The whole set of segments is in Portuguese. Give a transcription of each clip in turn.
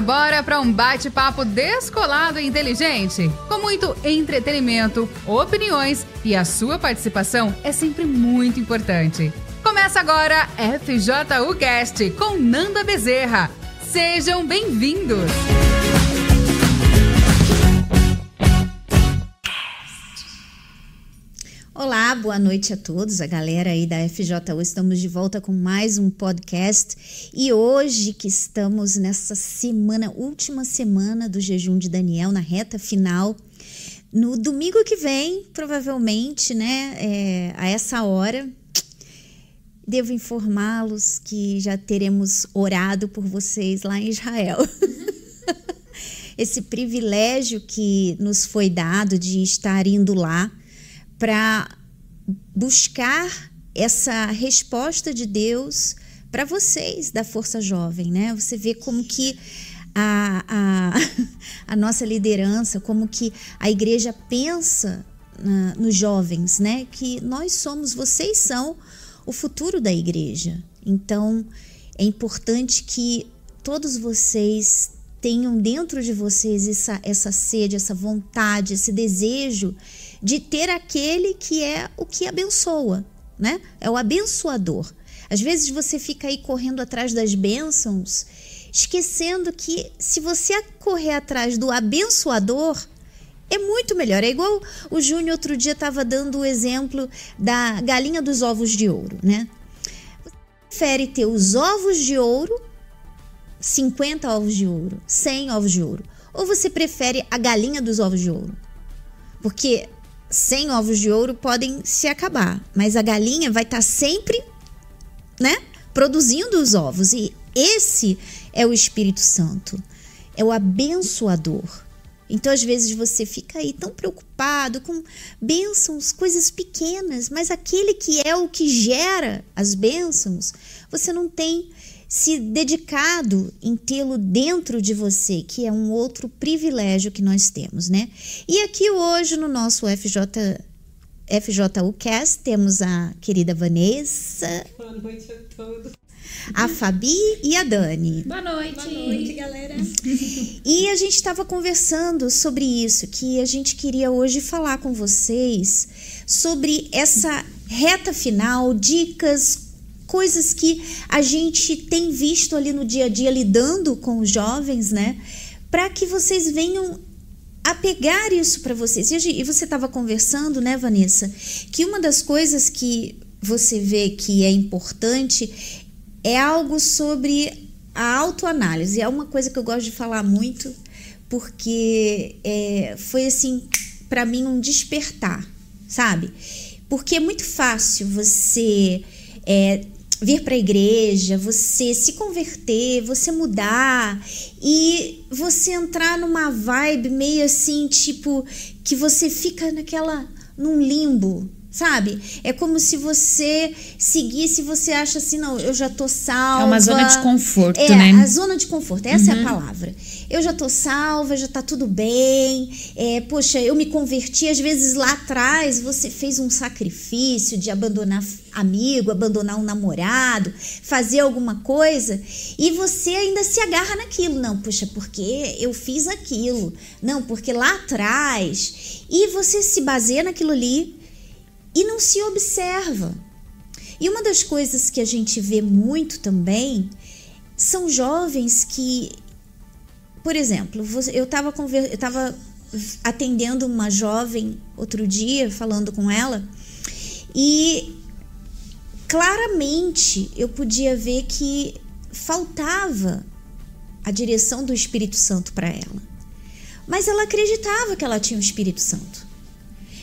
bora para um bate-papo descolado e inteligente, com muito entretenimento, opiniões e a sua participação é sempre muito importante. Começa agora FJU Cast com Nanda Bezerra. Sejam bem-vindos! Boa noite a todos, a galera aí da FJU. Estamos de volta com mais um podcast e hoje que estamos nessa semana, última semana do jejum de Daniel, na reta final. No domingo que vem, provavelmente, né, é, a essa hora, devo informá-los que já teremos orado por vocês lá em Israel. Esse privilégio que nos foi dado de estar indo lá para buscar essa resposta de Deus para vocês da Força Jovem, né? Você vê como que a, a, a nossa liderança, como que a igreja pensa nos jovens, né? Que nós somos, vocês são o futuro da igreja. Então, é importante que todos vocês tenham dentro de vocês essa, essa sede, essa vontade, esse desejo de ter aquele que é o que abençoa, né? É o abençoador. Às vezes você fica aí correndo atrás das bênçãos, esquecendo que se você correr atrás do abençoador, é muito melhor. É igual o Júnior outro dia estava dando o exemplo da galinha dos ovos de ouro, né? Prefere ter os ovos de ouro, 50 ovos de ouro, 100 ovos de ouro, ou você prefere a galinha dos ovos de ouro? Porque 100 ovos de ouro podem se acabar, mas a galinha vai estar tá sempre, né, produzindo os ovos. E esse é o Espírito Santo, é o abençoador. Então, às vezes, você fica aí tão preocupado com bênçãos, coisas pequenas, mas aquele que é o que gera as bênçãos, você não tem se dedicado em tê-lo dentro de você, que é um outro privilégio que nós temos, né? E aqui hoje no nosso FJ FJUcast temos a querida Vanessa. Boa noite a todos. A Fabi e a Dani. Boa noite. Boa noite, galera. E a gente estava conversando sobre isso, que a gente queria hoje falar com vocês sobre essa reta final, dicas, coisas que a gente tem visto ali no dia a dia lidando com os jovens, né? Para que vocês venham a pegar isso para vocês. E você estava conversando, né, Vanessa, que uma das coisas que você vê que é importante é algo sobre a autoanálise. É uma coisa que eu gosto de falar muito, porque é, foi assim, para mim, um despertar, sabe? Porque é muito fácil você é, vir para a igreja, você se converter, você mudar e você entrar numa vibe meio assim, tipo, que você fica naquela num limbo, sabe? É como se você seguisse, você acha assim, não, eu já tô salva. É uma zona de conforto, é, né? a zona de conforto, essa uhum. é a uhum. palavra. Eu já tô salva, já tá tudo bem. É, poxa, eu me converti, às vezes lá atrás você fez um sacrifício de abandonar amigo, abandonar um namorado, fazer alguma coisa, e você ainda se agarra naquilo. Não, puxa, porque eu fiz aquilo. Não, porque lá atrás. E você se baseia naquilo ali e não se observa. E uma das coisas que a gente vê muito também são jovens que, por exemplo, eu estava eu tava atendendo uma jovem outro dia, falando com ela, e claramente eu podia ver que faltava a direção do Espírito Santo para ela. Mas ela acreditava que ela tinha o Espírito Santo.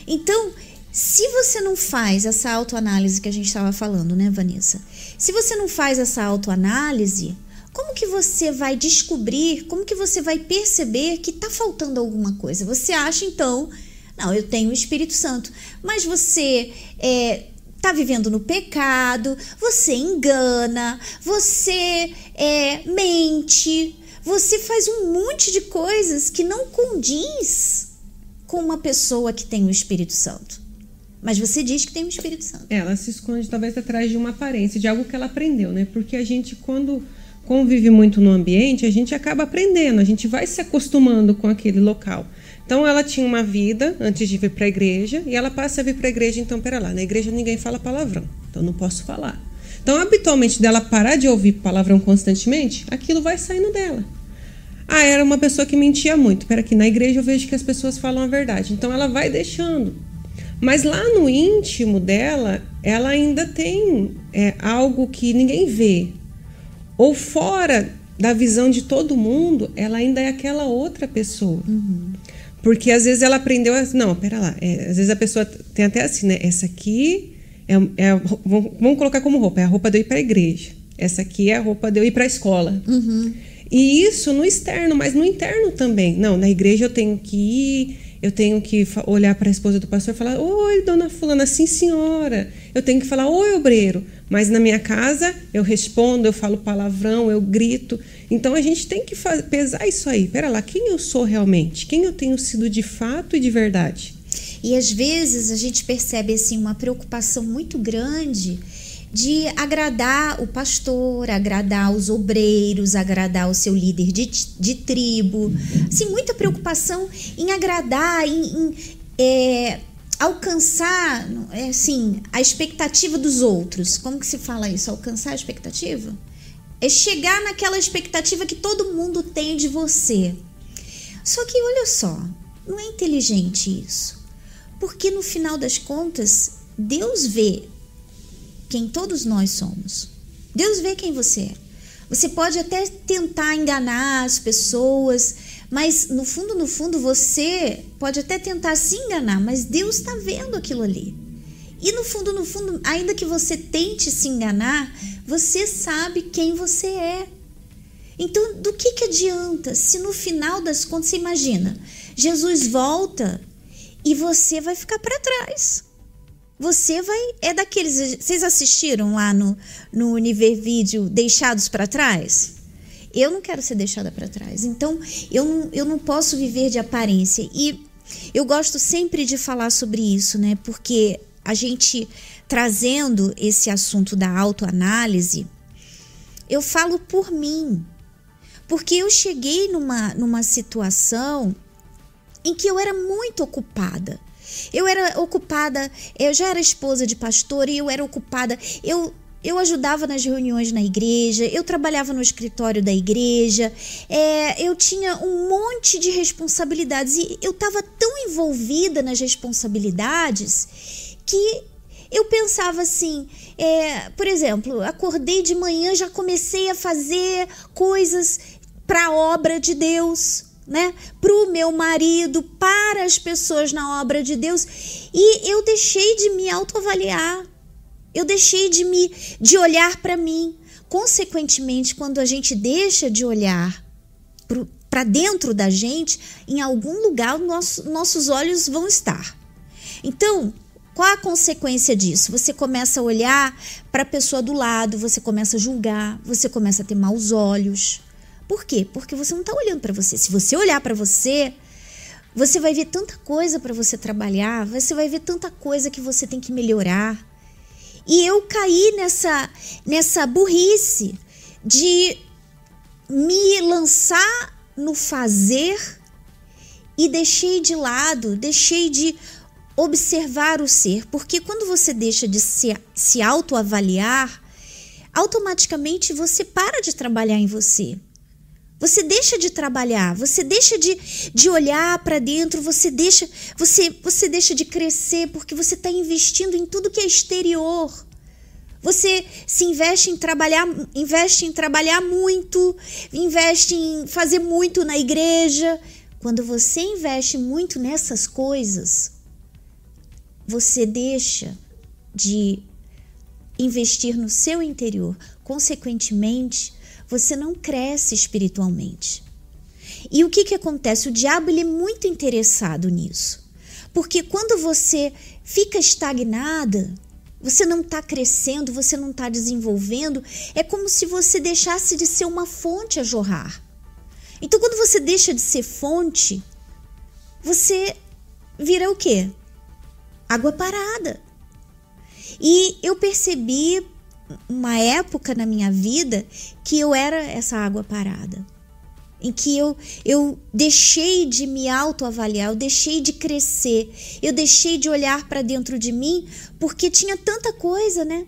Então, se você não faz essa autoanálise que a gente estava falando, né, Vanessa? Se você não faz essa autoanálise, como que você vai descobrir, como que você vai perceber que está faltando alguma coisa? Você acha então, não, eu tenho o Espírito Santo, mas você é, tá vivendo no pecado, você engana, você é, mente, você faz um monte de coisas que não condiz com uma pessoa que tem o Espírito Santo. Mas você diz que tem o Espírito Santo. Ela se esconde talvez atrás de uma aparência, de algo que ela aprendeu, né? Porque a gente, quando, convive muito no ambiente, a gente acaba aprendendo, a gente vai se acostumando com aquele local. Então ela tinha uma vida antes de vir para a igreja e ela passa a vir para a igreja, então pera lá, na igreja ninguém fala palavrão, então não posso falar. Então, habitualmente, dela parar de ouvir palavrão constantemente, aquilo vai saindo dela. Ah, era uma pessoa que mentia muito. Pera aqui, na igreja eu vejo que as pessoas falam a verdade. Então ela vai deixando. Mas lá no íntimo dela, ela ainda tem é, algo que ninguém vê. Ou fora da visão de todo mundo, ela ainda é aquela outra pessoa. Uhum. Porque às vezes ela aprendeu. A, não, pera lá. É, às vezes a pessoa tem até assim, né? Essa aqui é, é vamos colocar como roupa. É a roupa de eu ir para a igreja. Essa aqui é a roupa de eu ir para a escola. Uhum. E isso no externo, mas no interno também. Não, na igreja eu tenho que ir eu tenho que olhar para a esposa do pastor e falar: Oi, dona Fulana, sim, senhora. Eu tenho que falar: Oi, obreiro. Mas na minha casa eu respondo, eu falo palavrão, eu grito. Então a gente tem que pesar isso aí. Pera lá, quem eu sou realmente? Quem eu tenho sido de fato e de verdade? E às vezes a gente percebe assim uma preocupação muito grande de agradar o pastor, agradar os obreiros, agradar o seu líder de, de tribo. Assim, muita preocupação em agradar, em, em é, alcançar é, assim, a expectativa dos outros. Como que se fala isso? Alcançar a expectativa? É chegar naquela expectativa que todo mundo tem de você. Só que olha só, não é inteligente isso. Porque no final das contas, Deus vê quem todos nós somos. Deus vê quem você é. Você pode até tentar enganar as pessoas, mas no fundo, no fundo, você pode até tentar se enganar, mas Deus está vendo aquilo ali. E no fundo, no fundo, ainda que você tente se enganar, você sabe quem você é. Então, do que, que adianta se no final das contas, você imagina, Jesus volta e você vai ficar para trás. Você vai. É daqueles. Vocês assistiram lá no, no Univer Vídeo Deixados para Trás? Eu não quero ser deixada para trás. Então, eu não, eu não posso viver de aparência. E eu gosto sempre de falar sobre isso, né? Porque a gente trazendo esse assunto da autoanálise, eu falo por mim. Porque eu cheguei numa, numa situação em que eu era muito ocupada. Eu era ocupada, eu já era esposa de pastor e eu era ocupada. Eu eu ajudava nas reuniões na igreja, eu trabalhava no escritório da igreja, é, eu tinha um monte de responsabilidades e eu estava tão envolvida nas responsabilidades que eu pensava assim, é, por exemplo, acordei de manhã, já comecei a fazer coisas para a obra de Deus né, para o meu marido, para as pessoas na obra de Deus, e eu deixei de me autoavaliar. Eu deixei de me de olhar para mim. Consequentemente, quando a gente deixa de olhar para dentro da gente, em algum lugar nosso, nossos olhos vão estar. Então, qual a consequência disso? Você começa a olhar para a pessoa do lado, você começa a julgar, você começa a ter maus olhos, por quê? Porque você não está olhando para você. Se você olhar para você, você vai ver tanta coisa para você trabalhar, você vai ver tanta coisa que você tem que melhorar. E eu caí nessa nessa burrice de me lançar no fazer e deixei de lado, deixei de observar o ser, porque quando você deixa de se, se autoavaliar, automaticamente você para de trabalhar em você. Você deixa de trabalhar, você deixa de, de olhar para dentro, você deixa, você, você deixa de crescer porque você está investindo em tudo que é exterior. Você se investe em trabalhar, investe em trabalhar muito, investe em fazer muito na igreja. Quando você investe muito nessas coisas, você deixa de investir no seu interior. Consequentemente, você não cresce espiritualmente. E o que, que acontece? O diabo ele é muito interessado nisso. Porque quando você fica estagnada, você não está crescendo, você não está desenvolvendo, é como se você deixasse de ser uma fonte a jorrar. Então, quando você deixa de ser fonte, você vira o quê? Água parada. E eu percebi uma época na minha vida que eu era essa água parada. Em que eu, eu deixei de me autoavaliar, eu deixei de crescer, eu deixei de olhar para dentro de mim, porque tinha tanta coisa, né?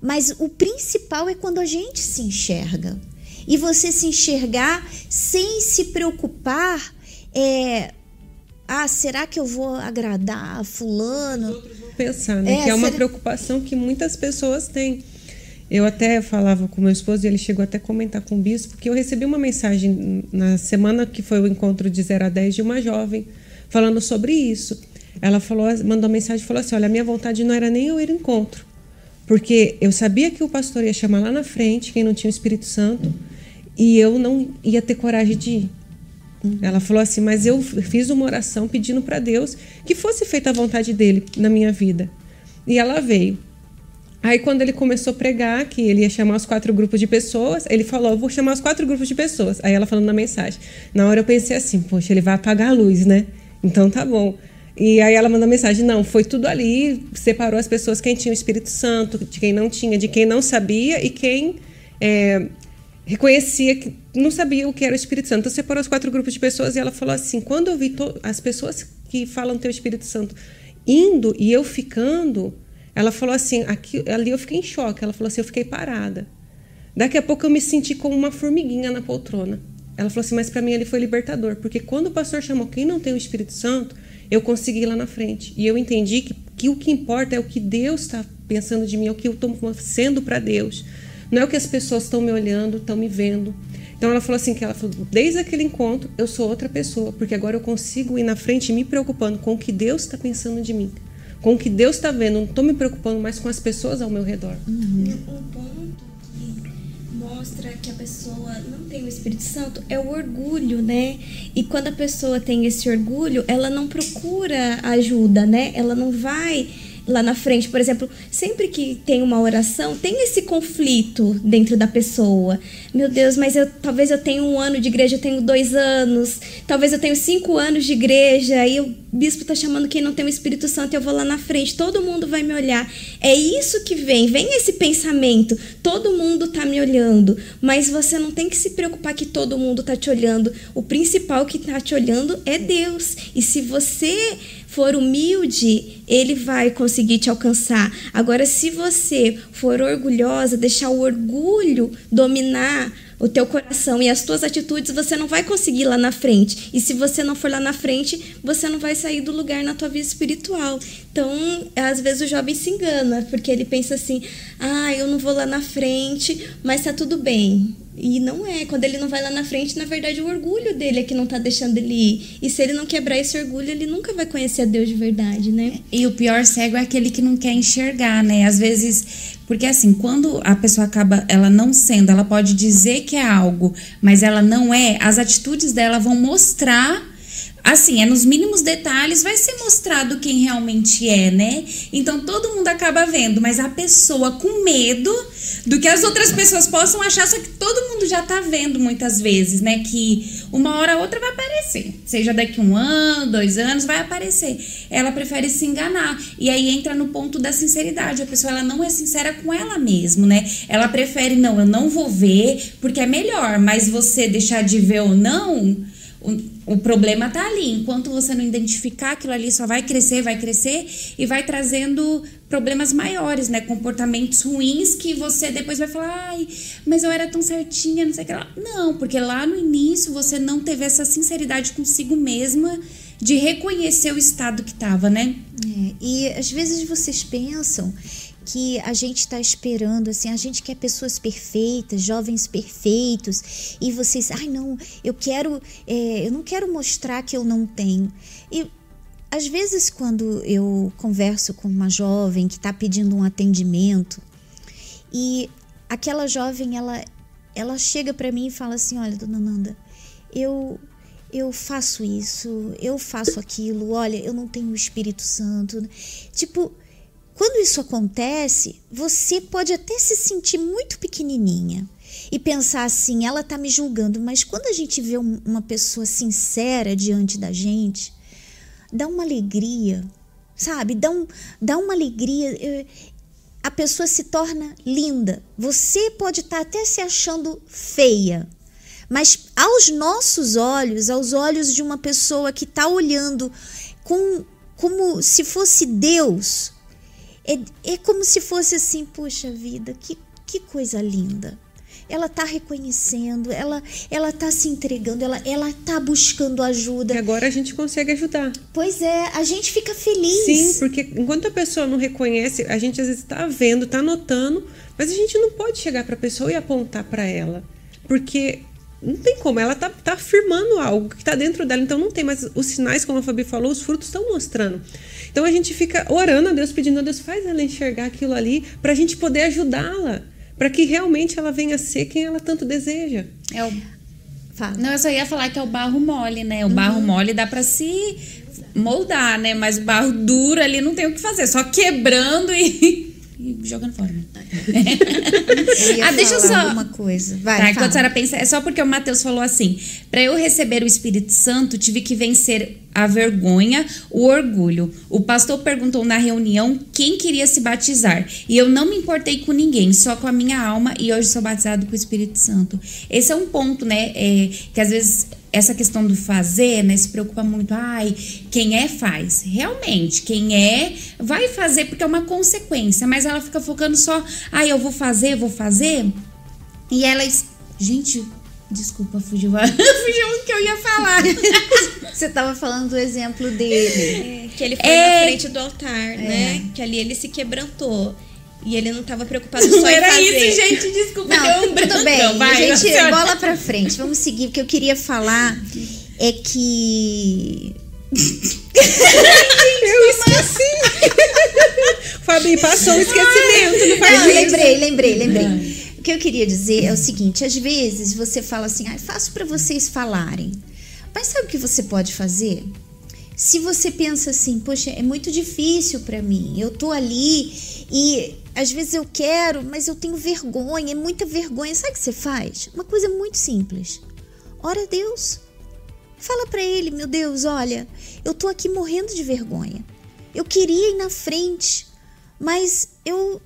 Mas o principal é quando a gente se enxerga. E você se enxergar sem se preocupar é, ah, será que eu vou agradar fulano? Os outros pensar, né? É, que é uma será... preocupação que muitas pessoas têm. Eu até falava com meu esposo e ele chegou até a comentar com o bispo que eu recebi uma mensagem na semana que foi o encontro de 0 a 10 de uma jovem falando sobre isso. Ela falou, mandou uma mensagem e falou assim: "Olha, a minha vontade não era nem eu ir ao encontro, porque eu sabia que o pastor ia chamar lá na frente quem não tinha o Espírito Santo e eu não ia ter coragem de ir. Uhum. Ela falou assim: Mas eu fiz uma oração pedindo para Deus que fosse feita a vontade dele na minha vida. E ela veio. Aí, quando ele começou a pregar, que ele ia chamar os quatro grupos de pessoas, ele falou: Vou chamar os quatro grupos de pessoas. Aí, ela falando na mensagem. Na hora eu pensei assim: Poxa, ele vai apagar a luz, né? Então tá bom. E aí ela mandou mensagem: Não, foi tudo ali, separou as pessoas, quem tinha o Espírito Santo, de quem não tinha, de quem não sabia e quem é, reconhecia que não sabia o que era o Espírito Santo. Então separou os quatro grupos de pessoas e ela falou assim: quando eu vi as pessoas que falam ter o Espírito Santo indo e eu ficando, ela falou assim: aqui, ali eu fiquei em choque. Ela falou assim: eu fiquei parada. Daqui a pouco eu me senti como uma formiguinha na poltrona. Ela falou assim: mas para mim ele foi libertador, porque quando o pastor chamou quem não tem o Espírito Santo, eu consegui ir lá na frente. E eu entendi que, que o que importa é o que Deus está pensando de mim, é o que eu estou sendo para Deus. Não é o que as pessoas estão me olhando, estão me vendo. Então ela falou assim que ela falou, desde aquele encontro eu sou outra pessoa, porque agora eu consigo ir na frente me preocupando com o que Deus está pensando de mim, com o que Deus está vendo. Não estou me preocupando mais com as pessoas ao meu redor. Uhum. Um ponto que mostra que a pessoa não tem o Espírito Santo é o orgulho, né? E quando a pessoa tem esse orgulho, ela não procura ajuda, né? Ela não vai lá na frente, por exemplo, sempre que tem uma oração, tem esse conflito dentro da pessoa. Meu Deus, mas eu talvez eu tenha um ano de igreja, eu tenho dois anos, talvez eu tenho cinco anos de igreja, e o bispo está chamando quem não tem o Espírito Santo, eu vou lá na frente, todo mundo vai me olhar. É isso que vem, vem esse pensamento, todo mundo está me olhando, mas você não tem que se preocupar que todo mundo está te olhando. O principal que está te olhando é Deus. E se você for humilde, ele vai conseguir te alcançar. Agora, se você for orgulhosa, deixar o orgulho dominar o teu coração e as tuas atitudes, você não vai conseguir lá na frente. E se você não for lá na frente, você não vai sair do lugar na tua vida espiritual. Então, às vezes o jovem se engana, porque ele pensa assim: "Ah, eu não vou lá na frente, mas tá tudo bem". E não é. Quando ele não vai lá na frente, na verdade, o orgulho dele é que não tá deixando ele ir. E se ele não quebrar esse orgulho, ele nunca vai conhecer a Deus de verdade, né? E o pior cego é aquele que não quer enxergar, né? Às vezes. Porque assim, quando a pessoa acaba ela não sendo, ela pode dizer que é algo, mas ela não é, as atitudes dela vão mostrar assim, é nos mínimos detalhes vai ser mostrado quem realmente é, né? Então todo mundo acaba vendo, mas a pessoa com medo do que as outras pessoas possam achar, só que todo mundo já tá vendo muitas vezes, né? Que uma hora ou outra vai aparecer. Seja daqui um ano, dois anos, vai aparecer. Ela prefere se enganar. E aí entra no ponto da sinceridade. A pessoa ela não é sincera com ela mesma, né? Ela prefere, não, eu não vou ver, porque é melhor, mas você deixar de ver ou não o, o problema tá ali. Enquanto você não identificar aquilo ali, só vai crescer, vai crescer e vai trazendo problemas maiores, né? Comportamentos ruins que você depois vai falar, ai, mas eu era tão certinha, não sei o que lá. Não, porque lá no início você não teve essa sinceridade consigo mesma de reconhecer o estado que estava, né? É, e às vezes vocês pensam que a gente está esperando, assim, a gente quer pessoas perfeitas, jovens perfeitos, e vocês, ai não, eu quero, é, eu não quero mostrar que eu não tenho. E às vezes quando eu converso com uma jovem que está pedindo um atendimento e aquela jovem ela ela chega para mim e fala assim, olha, dona Nanda, eu eu faço isso, eu faço aquilo, olha, eu não tenho o Espírito Santo. Tipo, quando isso acontece, você pode até se sentir muito pequenininha e pensar assim, ela está me julgando, mas quando a gente vê uma pessoa sincera diante da gente, dá uma alegria, sabe? Dá, um, dá uma alegria. a pessoa se torna linda. Você pode estar até se achando feia, mas aos nossos olhos, aos olhos de uma pessoa que está olhando com, como se fosse Deus, é, é como se fosse assim: puxa vida, que, que coisa linda ela está reconhecendo, ela ela está se entregando, ela ela está buscando ajuda. E agora a gente consegue ajudar. Pois é, a gente fica feliz. Sim, porque enquanto a pessoa não reconhece, a gente às vezes está vendo, está notando, mas a gente não pode chegar para a pessoa e apontar para ela, porque não tem como, ela tá, tá afirmando algo que está dentro dela, então não tem, mas os sinais, como a Fabi falou, os frutos estão mostrando. Então a gente fica orando a Deus, pedindo a Deus, faz ela enxergar aquilo ali, para a gente poder ajudá-la para que realmente ela venha a ser quem ela tanto deseja. É o... Fala. Não, eu só ia falar que é o barro mole, né? O uhum. barro mole dá para se moldar, né? Mas o barro duro ali não tem o que fazer, só quebrando e e jogando fora. ah, deixa eu só. Uma coisa. Vai, tá, enquanto a senhora pensa, é só porque o Mateus falou assim: para eu receber o Espírito Santo, tive que vencer a vergonha, o orgulho. O pastor perguntou na reunião quem queria se batizar. E eu não me importei com ninguém, só com a minha alma, e hoje sou batizado com o Espírito Santo. Esse é um ponto, né? É, que às vezes essa questão do fazer, né, se preocupa muito, ai, quem é faz. Realmente, quem é vai fazer porque é uma consequência, mas ela fica focando só, ai, eu vou fazer, vou fazer. E ela, gente, desculpa, fugiu, fugiu o que eu ia falar. Você estava falando do exemplo dele. É, que ele foi é... na frente do altar, é. né? Que ali ele se quebrantou. E ele não estava preocupado só em Era fazer. isso, gente, desculpa. Não, um tudo bem. Vai, gente, bola pra frente. Vamos seguir, porque eu queria falar é que... eu esqueci. Fabi, passou o esquecimento, não faz não, lembrei, lembrei, lembrei. O que eu queria dizer é o seguinte, às vezes você fala assim, ah, faço para vocês falarem. Mas sabe o que você pode fazer? Se você pensa assim, poxa, é muito difícil para mim, eu tô ali e às vezes eu quero, mas eu tenho vergonha, é muita vergonha. Sabe o que você faz? Uma coisa muito simples. Ora a Deus. Fala para ele, meu Deus, olha, eu tô aqui morrendo de vergonha. Eu queria ir na frente, mas eu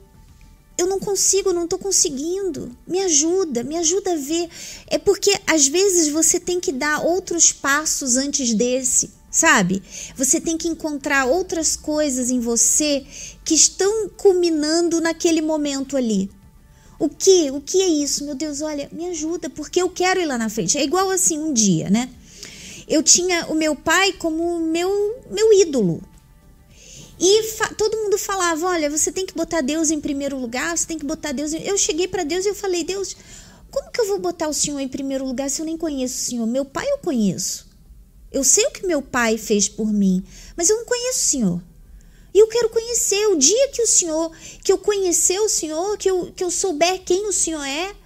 eu não consigo, não tô conseguindo. Me ajuda, me ajuda a ver. É porque às vezes você tem que dar outros passos antes desse sabe? Você tem que encontrar outras coisas em você que estão culminando naquele momento ali. O que? O que é isso? Meu Deus, olha, me ajuda, porque eu quero ir lá na frente. É igual assim um dia, né? Eu tinha o meu pai como meu meu ídolo. E todo mundo falava: olha, você tem que botar Deus em primeiro lugar, você tem que botar Deus. Em... Eu cheguei para Deus e eu falei: Deus, como que eu vou botar o Senhor em primeiro lugar se eu nem conheço o Senhor? Meu pai eu conheço. Eu sei o que meu pai fez por mim, mas eu não conheço o Senhor. E eu quero conhecer. O dia que o Senhor, que eu conhecer o Senhor, que eu, que eu souber quem o Senhor é,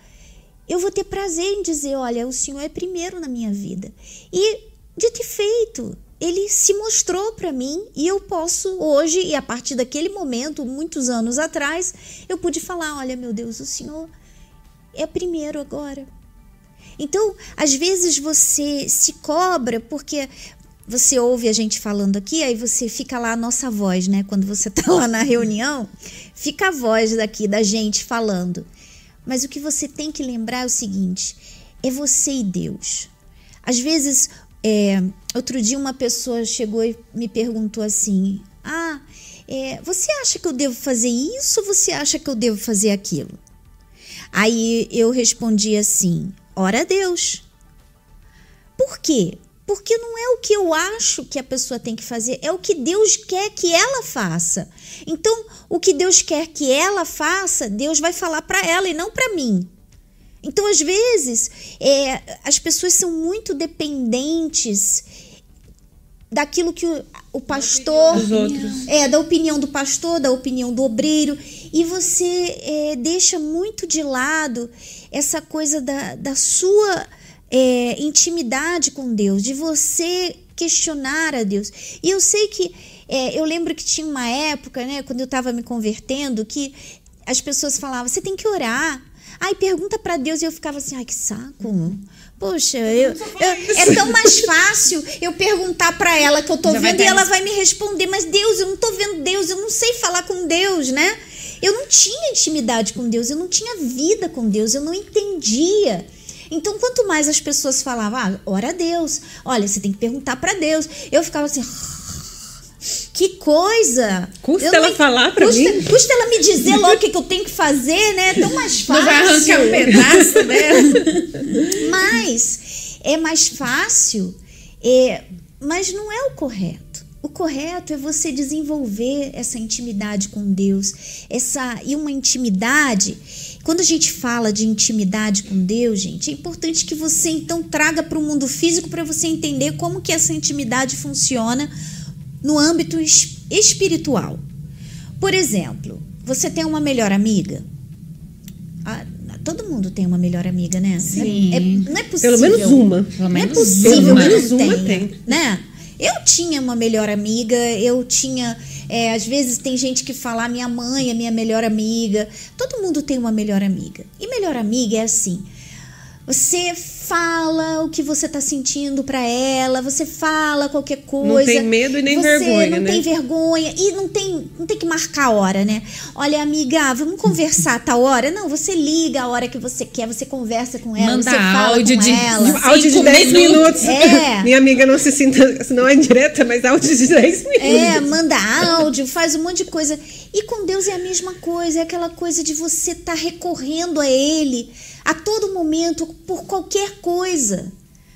eu vou ter prazer em dizer: olha, o Senhor é primeiro na minha vida. E, dito e feito, ele se mostrou para mim e eu posso hoje, e a partir daquele momento, muitos anos atrás, eu pude falar: olha, meu Deus, o Senhor é primeiro agora. Então, às vezes você se cobra porque você ouve a gente falando aqui, aí você fica lá a nossa voz, né? Quando você tá lá na reunião, fica a voz daqui da gente falando. Mas o que você tem que lembrar é o seguinte: é você e Deus. Às vezes, é, outro dia uma pessoa chegou e me perguntou assim: Ah, é, você acha que eu devo fazer isso ou você acha que eu devo fazer aquilo? Aí eu respondi assim: ora Deus. Por quê? Porque não é o que eu acho que a pessoa tem que fazer, é o que Deus quer que ela faça. Então, o que Deus quer que ela faça, Deus vai falar para ela e não para mim. Então, às vezes, é, as pessoas são muito dependentes daquilo que o, o pastor. É, da opinião do pastor, da opinião do obreiro. E você é, deixa muito de lado essa coisa da, da sua é, intimidade com Deus, de você questionar a Deus. E eu sei que é, eu lembro que tinha uma época, né, quando eu estava me convertendo, que as pessoas falavam: você tem que orar. Ai, pergunta para Deus. E eu ficava assim: ai, que saco. Poxa, eu, eu, é tão mais fácil eu perguntar para ela que eu tô Já vendo e ela vai me responder, mas Deus, eu não tô vendo Deus, eu não sei falar com Deus, né? Eu não tinha intimidade com Deus, eu não tinha vida com Deus, eu não entendia. Então, quanto mais as pessoas falavam, ah, ora a Deus, olha, você tem que perguntar para Deus. Eu ficava assim, que coisa! Custa Eu ela não- falar pra custa, mim? Custa ela me dizer logo o que, que eu tenho que fazer, né? É tão mais fácil. Não vai arrancar um pedaço dela. Mas é mais fácil, é, mas não é o correto. O correto é você desenvolver essa intimidade com Deus, essa e uma intimidade. Quando a gente fala de intimidade com Deus, gente, é importante que você então traga para o mundo físico para você entender como que essa intimidade funciona no âmbito es- espiritual. Por exemplo, você tem uma melhor amiga? Ah, todo mundo tem uma melhor amiga, né? Sim. É- não é possível. Pelo menos uma. Pelo Não é menos possível Pelo menos não uma tenha, tem. né? Eu tinha uma melhor amiga, eu tinha. é, às vezes tem gente que fala, "Ah, minha mãe é minha melhor amiga. Todo mundo tem uma melhor amiga. E melhor amiga é assim: você fala o que você tá sentindo pra ela, você fala qualquer coisa. tem medo e nem você vergonha, não né? tem vergonha e não tem, não tem que marcar a hora, né? Olha, amiga, vamos conversar a tal hora? Não, você liga a hora que você quer, você conversa com ela, Manda você fala áudio com de- ela. Áudio de 10 minutos. minutos. É. Minha amiga não se sinta, se não é direta, mas áudio de 10 minutos. É, manda áudio, faz um monte de coisa. E com Deus é a mesma coisa, é aquela coisa de você estar recorrendo a Ele a todo momento, por qualquer coisa.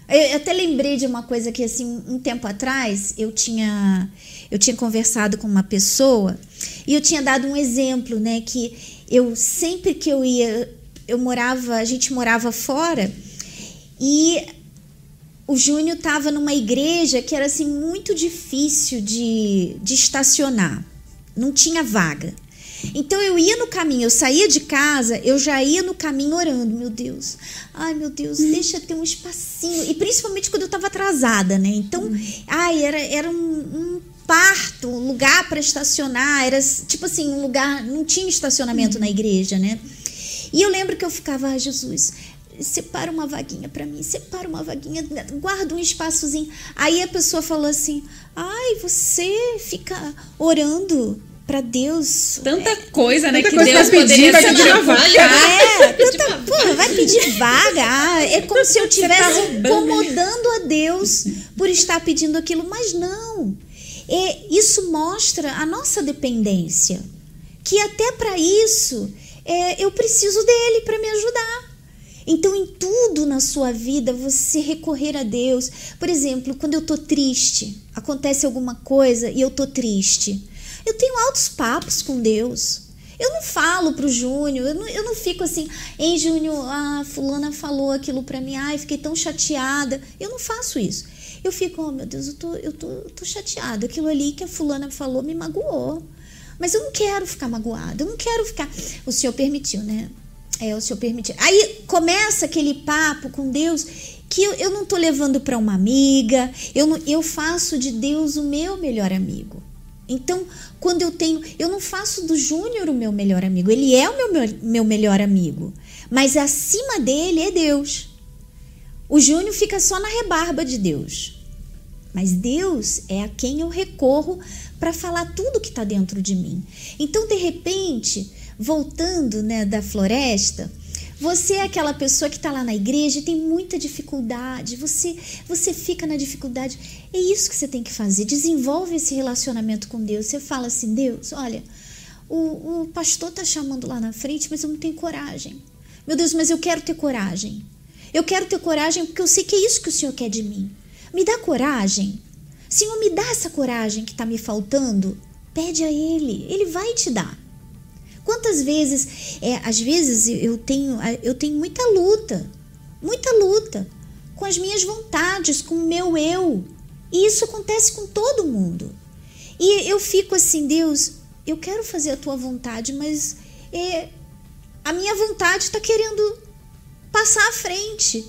Eu até lembrei de uma coisa que, assim, um tempo atrás, eu tinha, eu tinha conversado com uma pessoa e eu tinha dado um exemplo, né? Que eu, sempre que eu ia, eu morava, a gente morava fora e o Júnior estava numa igreja que era assim muito difícil de, de estacionar. Não tinha vaga. Então eu ia no caminho, eu saía de casa, eu já ia no caminho orando, meu Deus. Ai, meu Deus, deixa ter um espacinho. E principalmente quando eu estava atrasada, né? Então, ai, era, era um, um parto, um lugar para estacionar, era tipo assim, um lugar, não tinha estacionamento na igreja, né? E eu lembro que eu ficava, ai, Jesus, separa uma vaguinha para mim, separa uma vaguinha, guarda um espaçozinho. Aí a pessoa falou assim: "Ai, você fica orando para Deus Tanta coisa, né? Tanta que coisa Deus pra pedir, poderia vai pedir uma vaga. é, tanta, pô, vai pedir vaga. Ah, é como se eu estivesse incomodando a Deus por estar pedindo aquilo, mas não. É, isso mostra a nossa dependência. Que até para isso é, eu preciso dele para me ajudar. Então, em tudo na sua vida, você recorrer a Deus. Por exemplo, quando eu tô triste, acontece alguma coisa e eu tô triste. Eu tenho altos papos com Deus. Eu não falo pro Júnior, eu não, eu não fico assim, ei Júnior, a fulana falou aquilo pra mim, ai, fiquei tão chateada. Eu não faço isso. Eu fico, oh meu Deus, eu tô, eu tô, eu tô chateada. Aquilo ali que a fulana falou me magoou. Mas eu não quero ficar magoada, eu não quero ficar. O Senhor permitiu, né? É, o Senhor permitiu. Aí começa aquele papo com Deus que eu, eu não tô levando para uma amiga, eu, não, eu faço de Deus o meu melhor amigo. Então, quando eu tenho. Eu não faço do Júnior o meu melhor amigo, ele é o meu, meu, meu melhor amigo. Mas acima dele é Deus. O Júnior fica só na rebarba de Deus. Mas Deus é a quem eu recorro para falar tudo que está dentro de mim. Então, de repente, voltando né, da floresta, você é aquela pessoa que está lá na igreja e tem muita dificuldade, você, você fica na dificuldade. É isso que você tem que fazer. Desenvolve esse relacionamento com Deus. Você fala assim: Deus, olha, o, o pastor está chamando lá na frente, mas eu não tenho coragem. Meu Deus, mas eu quero ter coragem. Eu quero ter coragem porque eu sei que é isso que o Senhor quer de mim. Me dá coragem. Senhor, me dá essa coragem que está me faltando. Pede a Ele, Ele vai te dar. Quantas vezes, é, às vezes eu tenho, eu tenho muita luta, muita luta com as minhas vontades, com o meu eu. E isso acontece com todo mundo. E eu fico assim, Deus, eu quero fazer a tua vontade, mas é, a minha vontade está querendo passar à frente.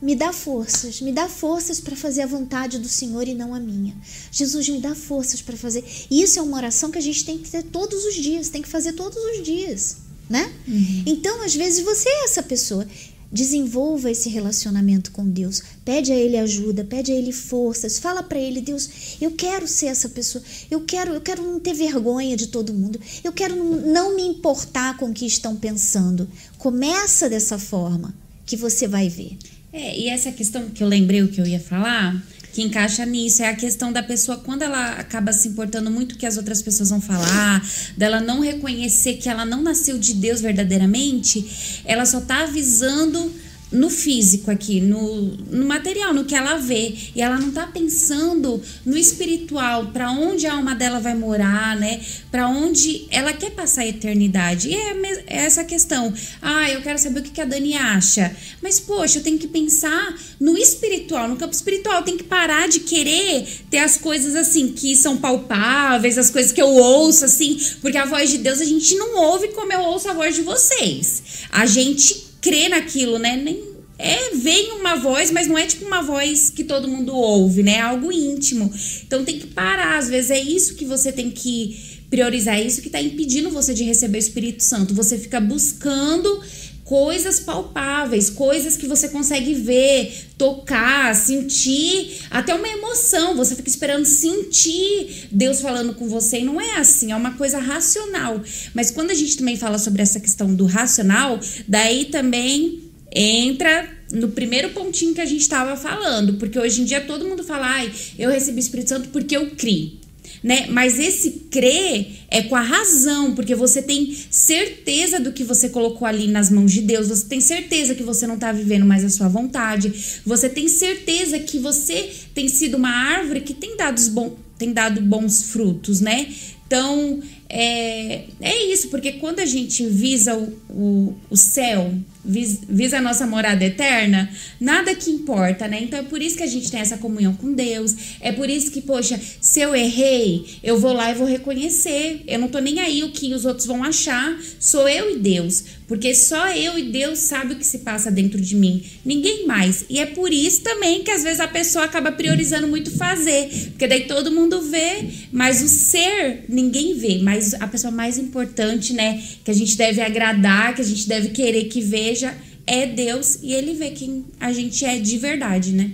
Me dá forças, me dá forças para fazer a vontade do Senhor e não a minha. Jesus, me dá forças para fazer. E isso é uma oração que a gente tem que ter todos os dias, tem que fazer todos os dias, né? Uhum. Então, às vezes você é essa pessoa. Desenvolva esse relacionamento com Deus. Pede a Ele ajuda, pede a Ele forças. Fala para Ele, Deus, eu quero ser essa pessoa. Eu quero, eu quero não ter vergonha de todo mundo. Eu quero não me importar com o que estão pensando. Começa dessa forma que você vai ver. É, e essa questão que eu lembrei o que eu ia falar, que encaixa nisso, é a questão da pessoa quando ela acaba se importando muito o que as outras pessoas vão falar, dela não reconhecer que ela não nasceu de Deus verdadeiramente, ela só tá avisando no físico aqui, no, no material, no que ela vê. E ela não tá pensando no espiritual, para onde a alma dela vai morar, né? Para onde ela quer passar a eternidade. E é, é, essa questão. Ah, eu quero saber o que, que a Dani acha. Mas, poxa, eu tenho que pensar no espiritual, no campo espiritual. Tenho que parar de querer ter as coisas assim que são palpáveis, as coisas que eu ouço, assim, porque a voz de Deus a gente não ouve como eu ouço a voz de vocês. A gente crê naquilo, né? Nem, é, vem uma voz, mas não é tipo uma voz que todo mundo ouve, né? É algo íntimo. Então tem que parar. Às vezes é isso que você tem que priorizar, é isso que está impedindo você de receber o Espírito Santo. Você fica buscando coisas palpáveis, coisas que você consegue ver, tocar, sentir, até uma emoção. Você fica esperando sentir Deus falando com você e não é assim, é uma coisa racional. Mas quando a gente também fala sobre essa questão do racional, daí também entra no primeiro pontinho que a gente estava falando, porque hoje em dia todo mundo fala, ai, eu recebi o Espírito Santo porque eu criei né? Mas esse crer é com a razão, porque você tem certeza do que você colocou ali nas mãos de Deus, você tem certeza que você não está vivendo mais a sua vontade, você tem certeza que você tem sido uma árvore que tem dado, bom, tem dado bons frutos, né? Então, é, é isso, porque quando a gente visa o, o, o céu, visa a nossa morada eterna, nada que importa, né? Então é por isso que a gente tem essa comunhão com Deus. É por isso que, poxa, se eu errei, eu vou lá e vou reconhecer. Eu não tô nem aí o que os outros vão achar. Sou eu e Deus. Porque só eu e Deus sabe o que se passa dentro de mim. Ninguém mais. E é por isso também que às vezes a pessoa acaba priorizando muito fazer. Porque daí todo mundo vê, mas o ser ninguém vê. Mas a pessoa mais importante, né? Que a gente deve agradar, que a gente deve querer que veja é Deus e ele vê quem a gente é de verdade, né?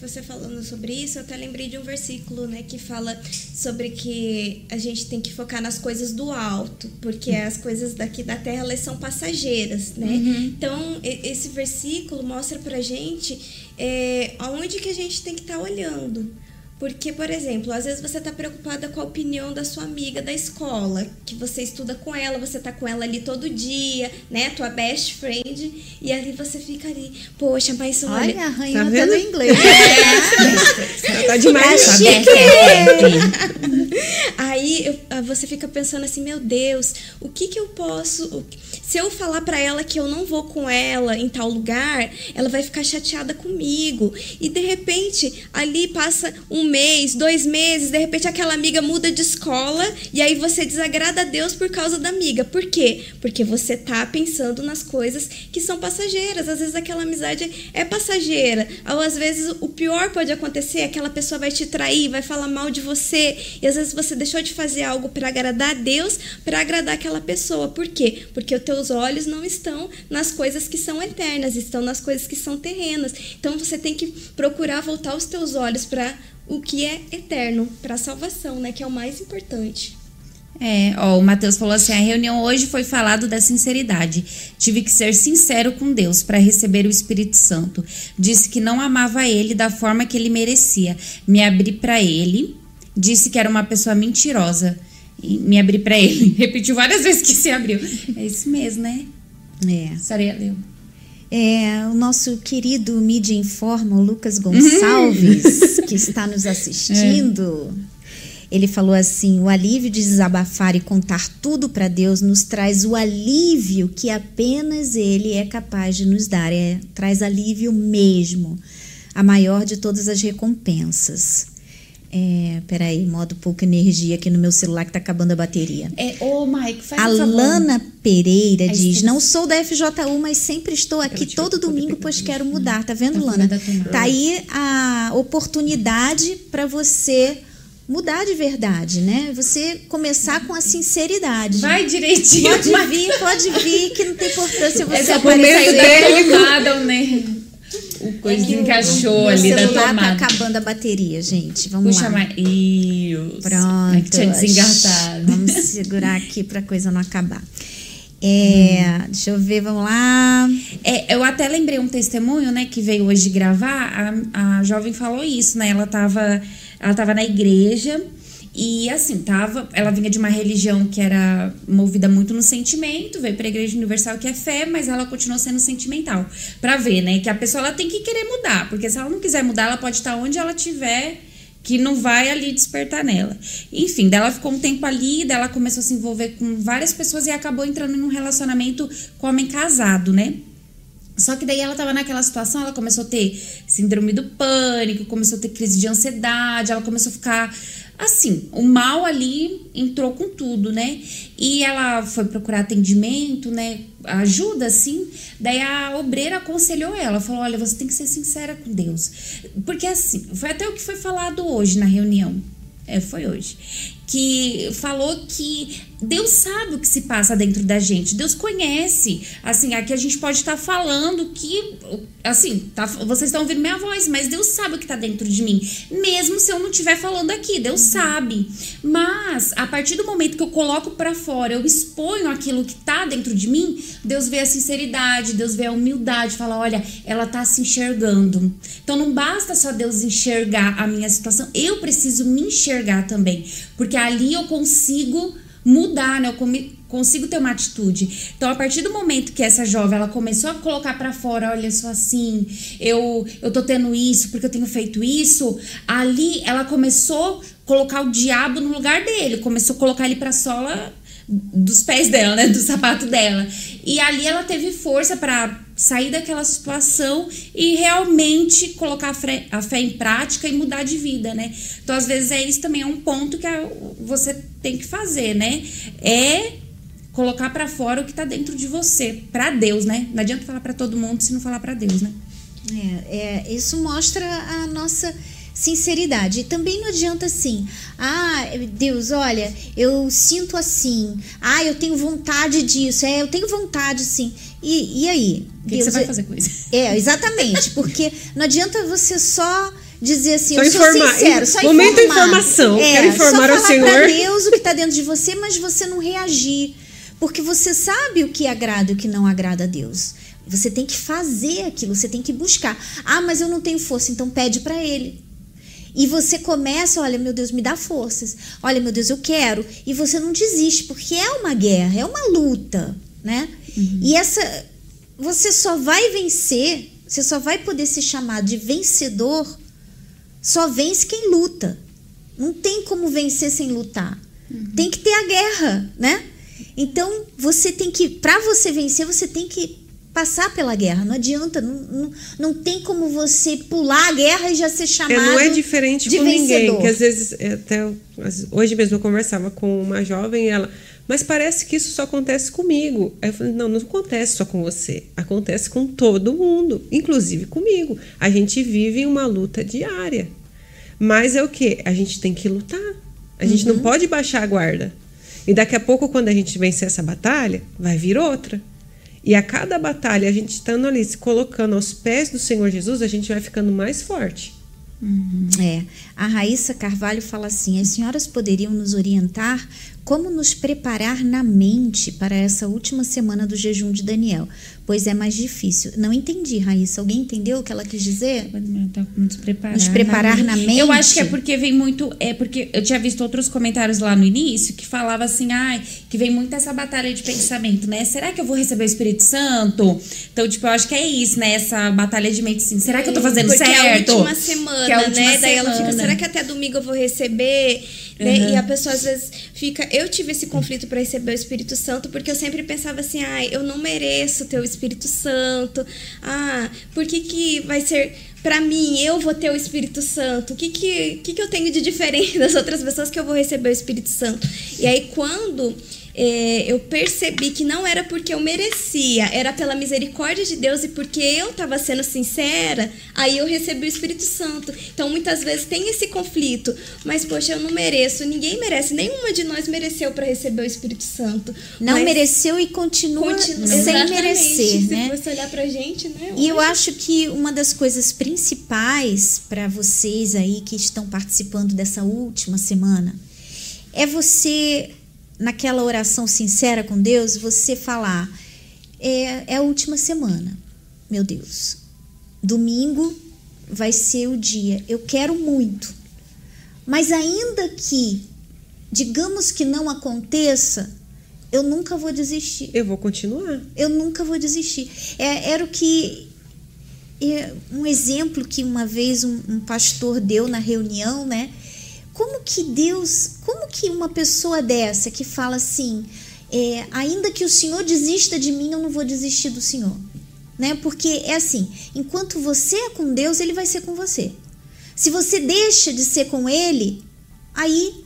Você falando sobre isso, eu até lembrei de um versículo, né, que fala sobre que a gente tem que focar nas coisas do alto, porque as coisas daqui da terra elas são passageiras, né? Uhum. Então, esse versículo mostra pra gente é, aonde que a gente tem que estar tá olhando. Porque, por exemplo, às vezes você está preocupada com a opinião da sua amiga da escola, que você estuda com ela, você tá com ela ali todo dia, né? Tua best friend, e ali você fica ali, poxa, mas olha. Olha, a rainha tá no inglês. É. tá demais. Tá chique. Aí eu, ah, você fica pensando assim, meu Deus, o que que eu posso. Se eu falar para ela que eu não vou com ela em tal lugar, ela vai ficar chateada comigo. E de repente, ali passa um mês, dois meses, de repente aquela amiga muda de escola e aí você desagrada a Deus por causa da amiga. Por quê? Porque você tá pensando nas coisas que são passageiras. Às vezes aquela amizade é passageira. Ou às vezes o pior pode acontecer, aquela pessoa vai te trair, vai falar mal de você. E às vezes você deixou de fazer algo para agradar a Deus, para agradar aquela pessoa. Por quê? Porque os teus olhos não estão nas coisas que são eternas, estão nas coisas que são terrenas. Então você tem que procurar voltar os teus olhos para o que é eterno, para a salvação, né, que é o mais importante. É, ó, o Mateus falou assim: a reunião hoje foi falado da sinceridade. Tive que ser sincero com Deus para receber o Espírito Santo. Disse que não amava ele da forma que ele merecia. Me abri para ele. Disse que era uma pessoa mentirosa. E me abri para ele. Repetiu várias vezes que se abriu. É isso mesmo, né? É. Saria leu. É, o nosso querido Mídia Informa, o Lucas Gonçalves, que está nos assistindo, é. ele falou assim: o alívio de desabafar e contar tudo para Deus nos traz o alívio que apenas Ele é capaz de nos dar. É, traz alívio mesmo, a maior de todas as recompensas. É, peraí, modo pouca energia aqui no meu celular que tá acabando a bateria. É, ô, Mike, faz A Lana Pereira diz: Não sou da FJU, mas sempre estou aqui todo domingo, pois quero mudar. Tá vendo, Lana? Tá aí a oportunidade para você mudar de verdade, né? Você começar com a sinceridade. Vai direitinho. Pode vai. vir, pode vir, que não tem importância você Essa aparecer. saiu da tomada, né? O coisa que encaixou Meu ali da celular tomada. tá acabando a bateria, gente. Vamos Puxa lá. mais. Isso. Pronto. É que tinha desengatado. Vamos segurar aqui pra coisa não acabar. É, Deixa eu ver, vamos lá. É, eu até lembrei um testemunho, né, que veio hoje gravar. A, a jovem falou isso, né? Ela tava, ela tava na igreja e assim, tava, ela vinha de uma religião que era movida muito no sentimento, veio pra igreja universal que é fé, mas ela continuou sendo sentimental. Pra ver, né, que a pessoa ela tem que querer mudar, porque se ela não quiser mudar, ela pode estar onde ela tiver que não vai ali despertar nela. Enfim, dela ficou um tempo ali, dela começou a se envolver com várias pessoas e acabou entrando em um relacionamento com homem casado, né? Só que daí ela tava naquela situação, ela começou a ter síndrome do pânico, começou a ter crise de ansiedade, ela começou a ficar assim, o mal ali entrou com tudo, né? E ela foi procurar atendimento, né? Ajuda, assim. Daí a obreira aconselhou ela, falou: olha, você tem que ser sincera com Deus. Porque assim, foi até o que foi falado hoje na reunião. É, foi hoje. Que falou que Deus sabe o que se passa dentro da gente. Deus conhece. Assim, aqui a gente pode estar falando que, assim, tá, vocês estão ouvindo minha voz, mas Deus sabe o que está dentro de mim. Mesmo se eu não estiver falando aqui, Deus sabe. Mas, a partir do momento que eu coloco para fora, eu exponho aquilo que está dentro de mim, Deus vê a sinceridade, Deus vê a humildade, fala: olha, ela tá se enxergando. Então não basta só Deus enxergar a minha situação, eu preciso me enxergar também. Porque ali eu consigo mudar, né? Eu consigo ter uma atitude. Então, a partir do momento que essa jovem ela começou a colocar pra fora, olha, sou assim, eu eu tô tendo isso porque eu tenho feito isso, ali ela começou a colocar o diabo no lugar dele, começou a colocar ele pra sola dos pés dela, né, do sapato dela. E ali ela teve força pra sair daquela situação e realmente colocar a fé, a fé em prática e mudar de vida, né? Então, às vezes, é isso também é um ponto que você tem que fazer, né? É colocar pra fora o que tá dentro de você, Pra Deus, né? Não adianta falar pra todo mundo se não falar pra Deus, né? É, é, isso mostra a nossa sinceridade. E também não adianta assim, ah, Deus, olha, eu sinto assim, ah, eu tenho vontade disso, é, eu tenho vontade sim. E, e aí? O que, que você vai fazer com isso? É, exatamente, porque não adianta você só dizer assim, Só eu sou informar. sincero, só Momento informar. informação. É, Quero informar só ao Senhor. pra Deus o que está dentro de você, mas você não reagir, porque você sabe o que agrada e o que não agrada a Deus. Você tem que fazer aquilo, você tem que buscar. Ah, mas eu não tenho força, então pede para ele. E você começa, olha, meu Deus, me dá forças. Olha, meu Deus, eu quero. E você não desiste, porque é uma guerra, é uma luta, né? E essa você só vai vencer, você só vai poder ser chamado de vencedor, só vence quem luta. Não tem como vencer sem lutar. Tem que ter a guerra, né? Então, você tem que, para você vencer, você tem que passar pela guerra. Não adianta, não, não, não tem como você pular a guerra e já ser chamado É, não é diferente de com vencedor. ninguém. Que às vezes, é, até hoje mesmo eu conversava com uma jovem ela, mas parece que isso só acontece comigo. Aí eu falei, não, não acontece só com você. Acontece com todo mundo, inclusive comigo. A gente vive uma luta diária. Mas é o que? A gente tem que lutar. A gente Uhum. não pode baixar a guarda. E daqui a pouco, quando a gente vencer essa batalha, vai vir outra. E a cada batalha, a gente estando ali, se colocando aos pés do Senhor Jesus, a gente vai ficando mais forte. É, a Raíssa Carvalho fala assim: as senhoras poderiam nos orientar como nos preparar na mente para essa última semana do jejum de Daniel, pois é mais difícil. Não entendi, Raíssa. Alguém entendeu o que ela quis dizer? Nos preparar, Nos preparar na mente? Eu acho que é porque vem muito. É porque eu tinha visto outros comentários lá no início que falava assim, ai, que vem muito essa batalha de pensamento, né? Será que eu vou receber o Espírito Santo? Então, tipo, eu acho que é isso, né? Essa batalha de mente, assim. Será que eu tô fazendo Porque certo? é a última semana, Que é a última né? Daí ela fica, semana. Será que até domingo eu vou receber? Né? Uhum. E a pessoa às vezes fica. Eu tive esse conflito para receber o Espírito Santo porque eu sempre pensava assim, ai, eu não mereço ter o Espírito Santo. Ah, por que, que vai ser. Pra mim, eu vou ter o Espírito Santo. O que que, que que eu tenho de diferente das outras pessoas que eu vou receber o Espírito Santo? E aí, quando eu percebi que não era porque eu merecia, era pela misericórdia de Deus e porque eu estava sendo sincera, aí eu recebi o Espírito Santo. Então muitas vezes tem esse conflito, mas poxa, eu não mereço, ninguém merece, nenhuma de nós mereceu para receber o Espírito Santo. Não mas mereceu e continua, continua sem merecer, se né? você olhar pra gente, né? E eu acho que uma das coisas principais para vocês aí que estão participando dessa última semana é você, naquela oração sincera com Deus, você falar: é, é a última semana, meu Deus. Domingo vai ser o dia. Eu quero muito. Mas ainda que, digamos que não aconteça, eu nunca vou desistir Eu vou continuar. eu nunca vou desistir. É, era o que. é, um exemplo que uma vez um, um pastor deu na reunião, né? Como que Deus. Como que uma pessoa dessa que fala assim. é, ainda que o Senhor desista de mim, eu não vou desistir do Senhor. Né? Porque é assim: enquanto você é com Deus, Ele vai ser com você. Se você deixa de ser com Ele, aí.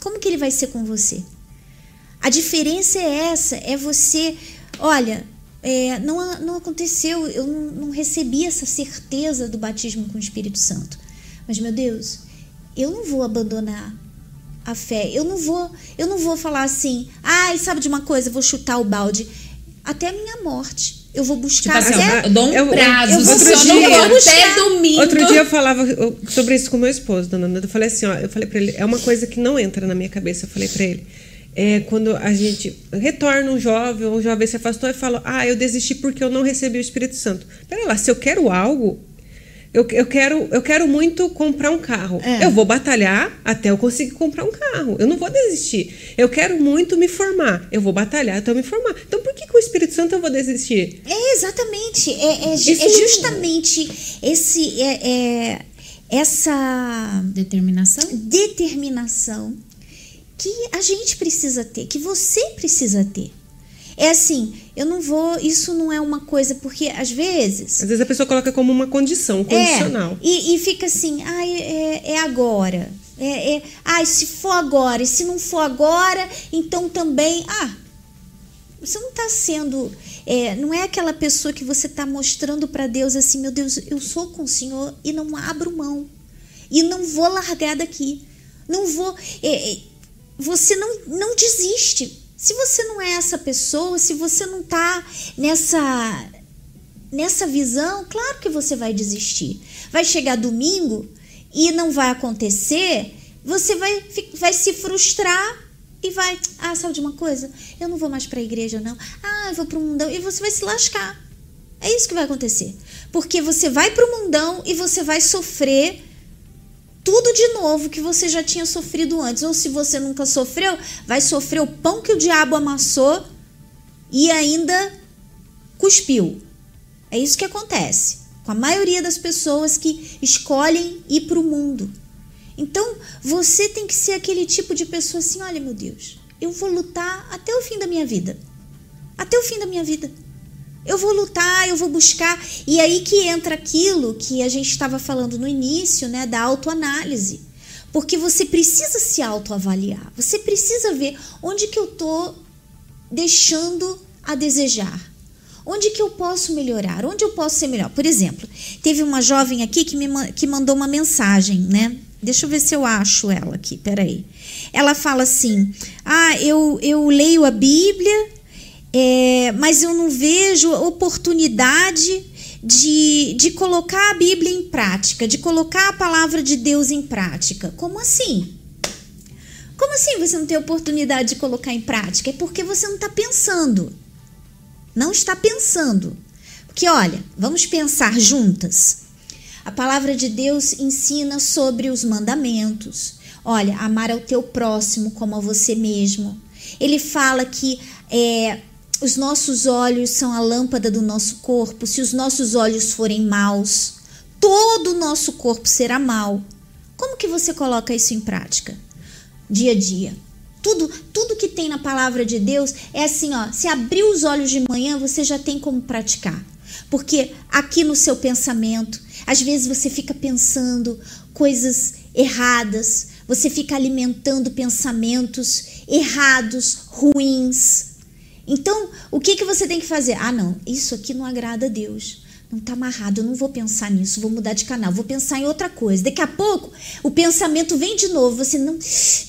Como que Ele vai ser com você? A diferença é essa, é você, olha, é, não, não aconteceu, eu não, não recebi essa certeza do batismo com o Espírito Santo. Mas meu Deus, eu não vou abandonar a fé. Eu não vou, eu não vou falar assim, ai, sabe de uma coisa, eu vou chutar o balde até a minha morte. Eu vou Tipo buscar assim, até eu dou um eu- prazo, eu vou só outro não dia- vou até domingo. Outro dia eu falava sobre isso com meu esposo, dona Nanda. Eu falei assim, ó, eu falei para ele, é uma coisa que não entra na minha cabeça. Eu falei para ele, é quando a gente retorna um jovem, ou um jovem se afastou e fala, ah, eu desisti porque eu não recebi o Espírito Santo. Pera lá, se eu quero algo, eu, eu quero, eu quero muito comprar um carro. É. Eu vou batalhar até eu conseguir comprar um carro. Eu não vou desistir. Eu quero muito me formar. Eu vou batalhar até eu me formar. Então por que com o Espírito Santo eu vou desistir? É exatamente, é, é, é justamente esse é, é- essa Determinação? determinação que a gente precisa ter, que você precisa ter. É assim, eu não vou, isso não é uma coisa, porque às vezes. Às vezes a pessoa coloca como uma condição, um condicional. É, e, e fica assim, ai, é, é agora. É, é, ai, se for agora, e se não for agora, então também. Ah, você não está sendo. é, não é aquela pessoa que você está mostrando para Deus assim, meu Deus, eu sou com o Senhor e não abro mão. E não vou largar daqui. Não vou. é, é, você não, não desiste. Se você não é essa pessoa, se você não está nessa nessa visão, claro que você vai desistir. Vai chegar domingo e não vai acontecer, você vai, vai se frustrar e vai, ah, sabe de uma coisa? Eu não vou mais para a igreja não. Ah, eu vou para o mundão e você vai se lascar. É isso que vai acontecer. Porque você vai para o mundão e você vai sofrer tudo de novo que você já tinha sofrido antes. Ou se você nunca sofreu, vai sofrer o pão que o diabo amassou e ainda cuspiu. É isso que acontece com a maioria das pessoas que escolhem ir para o mundo. Então, você tem que ser aquele tipo de pessoa assim: olha, meu Deus, eu vou lutar até o fim da minha vida. Até o fim da minha vida. Eu vou lutar, eu vou buscar. E aí que entra aquilo que a gente estava falando no início, né, da autoanálise. Porque você precisa se autoavaliar. Você precisa ver onde que eu tô deixando a desejar. Onde que eu posso melhorar? Onde eu posso ser melhor? Por exemplo, teve uma jovem aqui que me que mandou uma mensagem, né? Deixa eu ver se eu acho ela aqui, peraí. Ela fala assim: Ah, eu, eu leio a Bíblia, é, mas eu não vejo oportunidade de, de colocar a Bíblia em prática, de colocar a palavra de Deus em prática. Como assim? Como assim você não tem oportunidade de colocar em prática? É porque você não está pensando. Não está pensando. Porque, olha, vamos pensar juntas. A palavra de Deus ensina sobre os mandamentos. Olha, amar ao teu próximo como a você mesmo. Ele fala que é, os nossos olhos são a lâmpada do nosso corpo. Se os nossos olhos forem maus, todo o nosso corpo será mau. Como que você coloca isso em prática? Dia a dia. Tudo, tudo que tem na palavra de Deus é assim, ó. Se abrir os olhos de manhã, você já tem como praticar. Porque aqui no seu pensamento, às vezes você fica pensando coisas erradas, você fica alimentando pensamentos errados, ruins. Então, o que, que você tem que fazer? Ah, não, isso aqui não agrada a Deus. Não está amarrado, eu não vou pensar nisso, vou mudar de canal, vou pensar em outra coisa. Daqui a pouco o pensamento vem de novo. Você não,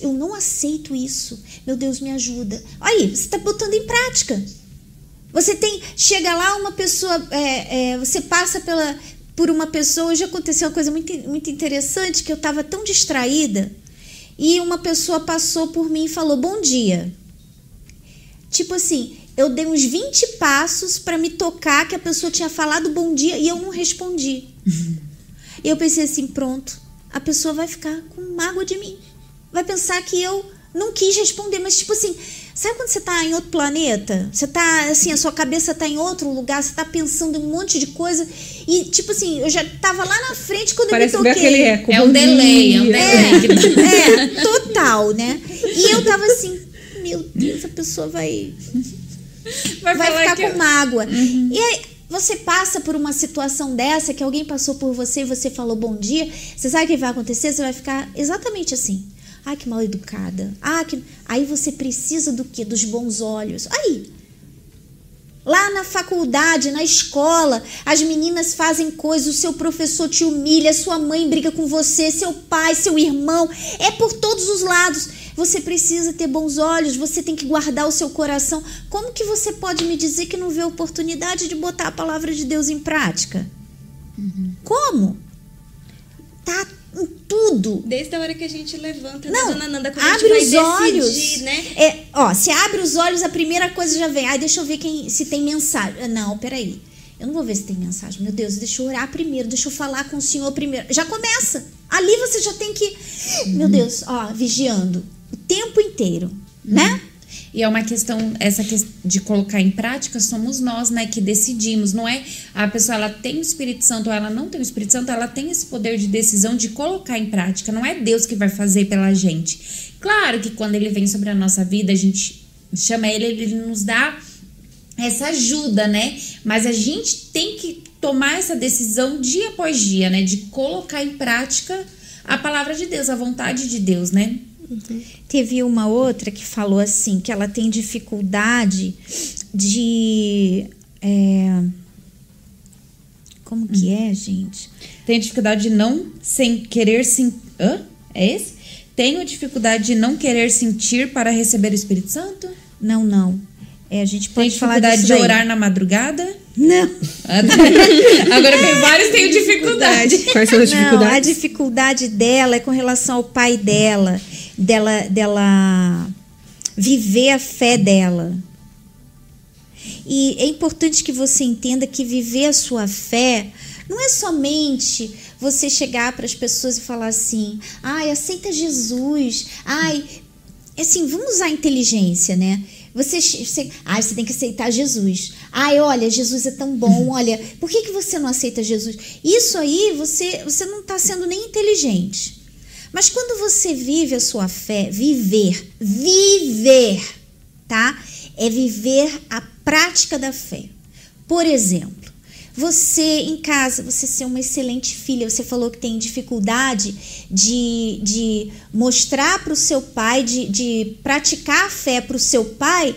eu não aceito isso. Meu Deus, me ajuda. Aí, você está botando em prática. Você tem, chega lá uma pessoa, é, é, você passa pela, por uma pessoa. Hoje aconteceu uma coisa muito, muito interessante que eu estava tão distraída e uma pessoa passou por mim e falou bom dia. Tipo assim, eu dei uns 20 passos para me tocar que a pessoa tinha falado bom dia e eu não respondi. E eu pensei assim, pronto, a pessoa vai ficar com mágoa de mim. Vai pensar que eu não quis responder, mas tipo assim, sabe quando você tá em outro planeta? Você tá assim, a sua cabeça tá em outro lugar, você tá pensando em um monte de coisa e tipo assim, eu já tava lá na frente quando Parece eu me toquei. aquele eco. É um delay, é um delay. É, é, total, né? E eu tava assim, meu Deus, a pessoa vai Vai, vai ficar que- com mágoa. E aí, você passa por uma situação dessa, que alguém passou por você e você falou bom dia, você sabe o que vai acontecer? Você vai ficar exatamente assim. Ai, que mal educada. Ah, que... Aí você precisa do quê? Dos bons olhos. Aí. Lá na faculdade, na escola, as meninas fazem coisas, o seu professor te humilha, sua mãe briga com você, seu pai, seu irmão, é por todos os lados. Você precisa ter bons olhos, você tem que guardar o seu coração. Como que você pode me dizer que não vê oportunidade de botar a palavra de Deus em prática? Como? Tá em tudo. Desde a hora que a gente levanta, Não, né, dona Nanda, quando a abre gente vai os decidir, olhos. né? É, ó, se abre os olhos, a primeira coisa já vem. Ai, deixa eu ver quem, se tem mensagem. Ah, Não, peraí. Eu não vou ver se tem mensagem. Meu Deus, deixa eu orar primeiro, deixa eu falar com o Senhor primeiro. Já começa. Ali você já tem que. Meu Deus, ó, vigiando. O tempo inteiro, né? E é uma questão, essa questão de colocar em prática, somos nós, né, que decidimos. Não é a pessoa, ela tem o Espírito Santo ou ela não tem o Espírito Santo, ela tem esse poder de decisão de colocar em prática. Não é Deus que vai fazer pela gente. Claro que quando ele vem sobre a nossa vida, a gente chama ele, ele nos dá essa ajuda, né? Mas a gente tem que tomar essa decisão dia após dia, né? De colocar em prática a palavra de Deus, a vontade de Deus, né? Teve uma outra que falou assim, que ela tem dificuldade de. é, Como que é, gente? Tenho dificuldade de não sem querer sim. Hã? É esse? Tenho dificuldade de não querer sentir para receber o Espírito Santo? Não, não. É, a gente pode falar dificuldade disso de orar na madrugada? Não. Ah, tá. Agora tem vários, tenho dificuldade. Quais são as Não, a dificuldades? dificuldade dela é com relação ao pai dela, dela, dela viver a fé dela. E é importante que você entenda que viver a sua fé não é somente você chegar para as pessoas e falar assim: ai, aceita Jesus, ai. Assim, vamos usar a inteligência, né? Você, você, ai, você tem que aceitar Jesus. Ai, olha, Jesus é tão bom, olha, por que, que você não aceita Jesus? Isso aí, você, você não está sendo nem inteligente. Mas quando você vive a sua fé, viver, viver, tá? É viver a prática da fé. Por exemplo, você em casa, você ser uma excelente filha, você falou que tem dificuldade de, de mostrar para o seu pai, de, de praticar a fé para o seu pai,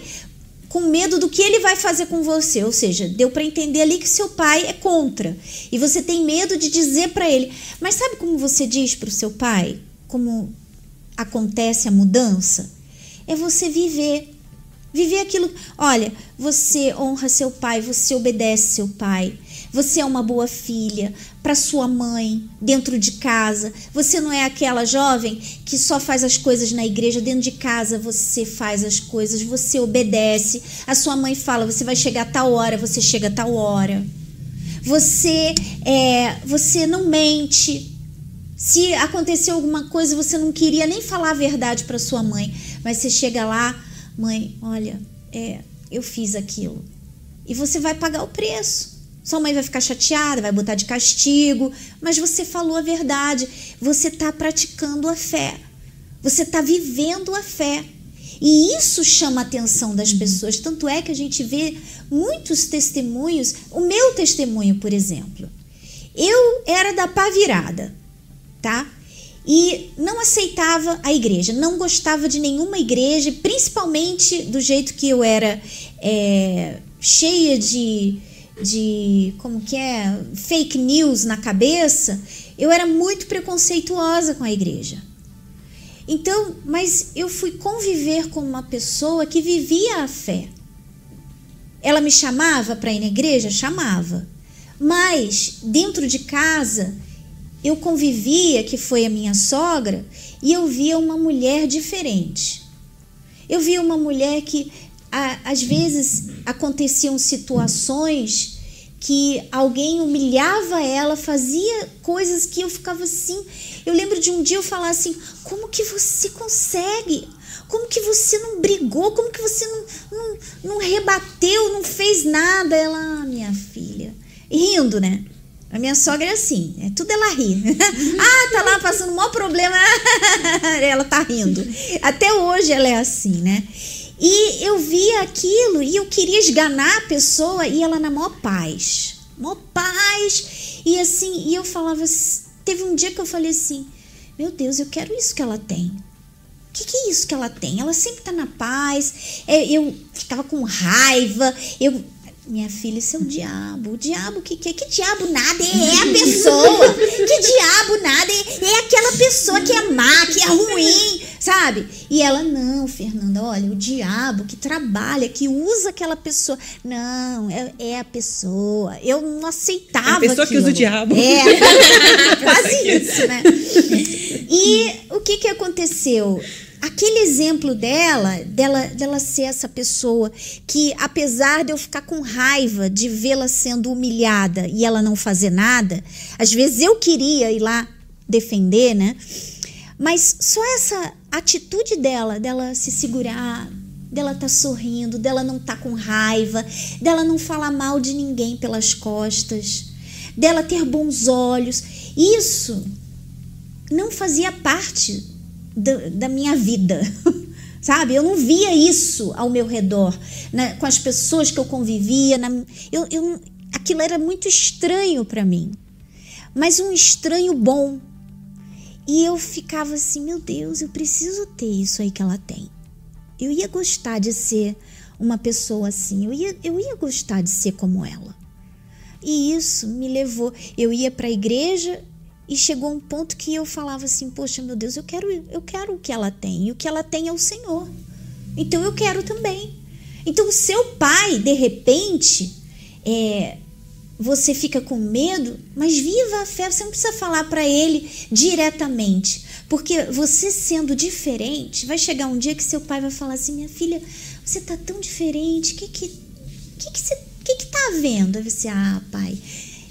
com medo do que ele vai fazer com você. Ou seja, deu para entender ali que seu pai é contra. E você tem medo de dizer para ele. Mas sabe como você diz para o seu pai? Como acontece a mudança? É você viver. Viver aquilo. Olha, você honra seu pai, você obedece seu pai. Você é uma boa filha para sua mãe dentro de casa. Você não é aquela jovem que só faz as coisas na igreja. Dentro de casa você faz as coisas, você obedece. A sua mãe fala: você vai chegar a tal hora, você chega a tal hora. Você é, você não mente. Se aconteceu alguma coisa, você não queria nem falar a verdade para sua mãe, mas você chega lá, mãe, olha, é, eu fiz aquilo. E você vai pagar o preço. Sua mãe vai ficar chateada, vai botar de castigo, mas você falou a verdade. Você está praticando a fé. Você está vivendo a fé. E isso chama a atenção das pessoas. Tanto é que a gente vê muitos testemunhos. O meu testemunho, por exemplo. Eu era da pá virada, tá? e não aceitava a igreja, não gostava de nenhuma igreja, principalmente do jeito que eu era é, cheia de, de como que é fake news na cabeça, eu era muito preconceituosa com a igreja. Então, mas eu fui conviver com uma pessoa que vivia a fé. Ela me chamava para ir na igreja? Chamava. Mas dentro de casa, eu convivia, que foi a minha sogra, e eu via uma mulher diferente. Eu via uma mulher que às vezes aconteciam situações que alguém humilhava ela, fazia coisas que eu ficava assim. Eu lembro de um dia eu falar assim: como que você consegue? Como que você não brigou? Como que você não, não, não rebateu, não fez nada? Ela, ah, minha filha, rindo, né? A minha sogra é assim, é tudo ela ri. ah, tá lá passando um maior problema. ela tá rindo. Até hoje ela é assim, né? E eu via aquilo e eu queria esganar a pessoa e ela na maior paz. Maior paz. E assim, e eu falava, teve um dia que eu falei assim: "Meu Deus, eu quero isso que ela tem". O que, que é isso que ela tem? Ela sempre tá na paz. É, eu ficava com raiva. Eu minha filha, isso é o diabo. O diabo, que, que, que diabo nada? É a pessoa. que diabo nada? É, é aquela pessoa que é má, que é ruim, sabe? E ela, não, Fernanda, olha, o diabo que trabalha, que usa aquela pessoa. Não, é, é a pessoa. Eu não aceitava. É a pessoa aquilo. que usa o diabo. É, quase isso, né? E o que, que aconteceu? Aquele exemplo dela, dela, dela ser essa pessoa que, apesar de eu ficar com raiva de vê-la sendo humilhada e ela não fazer nada, às vezes eu queria ir lá defender, né? Mas só essa atitude dela, dela se segurar, dela tá sorrindo, dela não tá com raiva, dela não falar mal de ninguém pelas costas, dela ter bons olhos, isso não fazia parte da, da minha vida. Sabe? Eu não via isso ao meu redor, né? com as pessoas que eu convivia. Na, eu, eu, aquilo era muito estranho para mim, mas um estranho bom. E eu ficava assim: meu Deus, eu preciso ter isso aí que ela tem. Eu ia gostar de ser uma pessoa assim, eu ia, eu ia gostar de ser como ela. E isso me levou. Eu ia para a igreja, e chegou um ponto que eu falava assim: Poxa, meu Deus, eu quero, eu quero o que ela tem. E o que ela tem é o Senhor. Então eu quero também. Então, o seu pai, de repente, é, você fica com medo, mas viva a fé. Você não precisa falar para ele diretamente. Porque você sendo diferente, vai chegar um dia que seu pai vai falar assim: Minha filha, você tá tão diferente. Que que, que, que, você, que, que tá vendo? Aí você, ah, pai,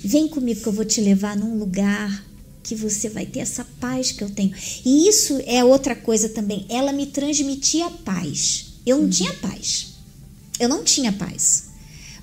vem comigo que eu vou te levar num lugar que você vai ter essa paz que eu tenho. E isso é outra coisa também. Ela me transmitia paz. Eu não uhum. tinha paz. Eu não tinha paz.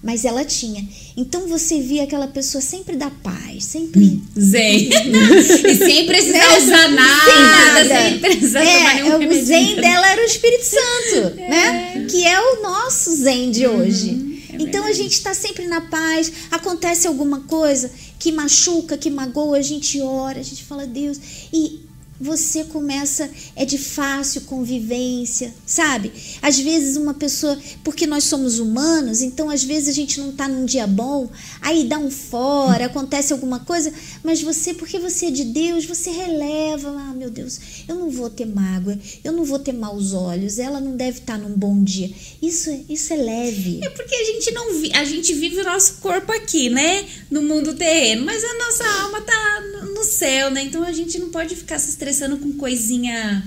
Mas ela tinha. Então você via aquela pessoa sempre da paz, sempre. Hum, zen. e sem precisar usar nada, sem, precisar é, tomar nenhum O zen dela era o Espírito Santo, é. né? Que é o nosso zen de uhum. hoje. É então a gente está sempre na paz, acontece alguma coisa que machuca, que magoa, a gente ora, a gente fala, Deus, e você começa é de fácil convivência, sabe? Às vezes uma pessoa, porque nós somos humanos, então às vezes a gente não tá num dia bom, aí dá um fora, acontece alguma coisa, mas você, porque você é de Deus, você releva, ah, meu Deus, eu não vou ter mágoa, eu não vou ter maus olhos, ela não deve estar tá num bom dia. Isso, isso é leve. É porque a gente não vi, a gente vive o nosso corpo aqui, né? No mundo terreno, mas a nossa alma tá no céu, né? Então a gente não pode ficar se estressando estressando com coisinha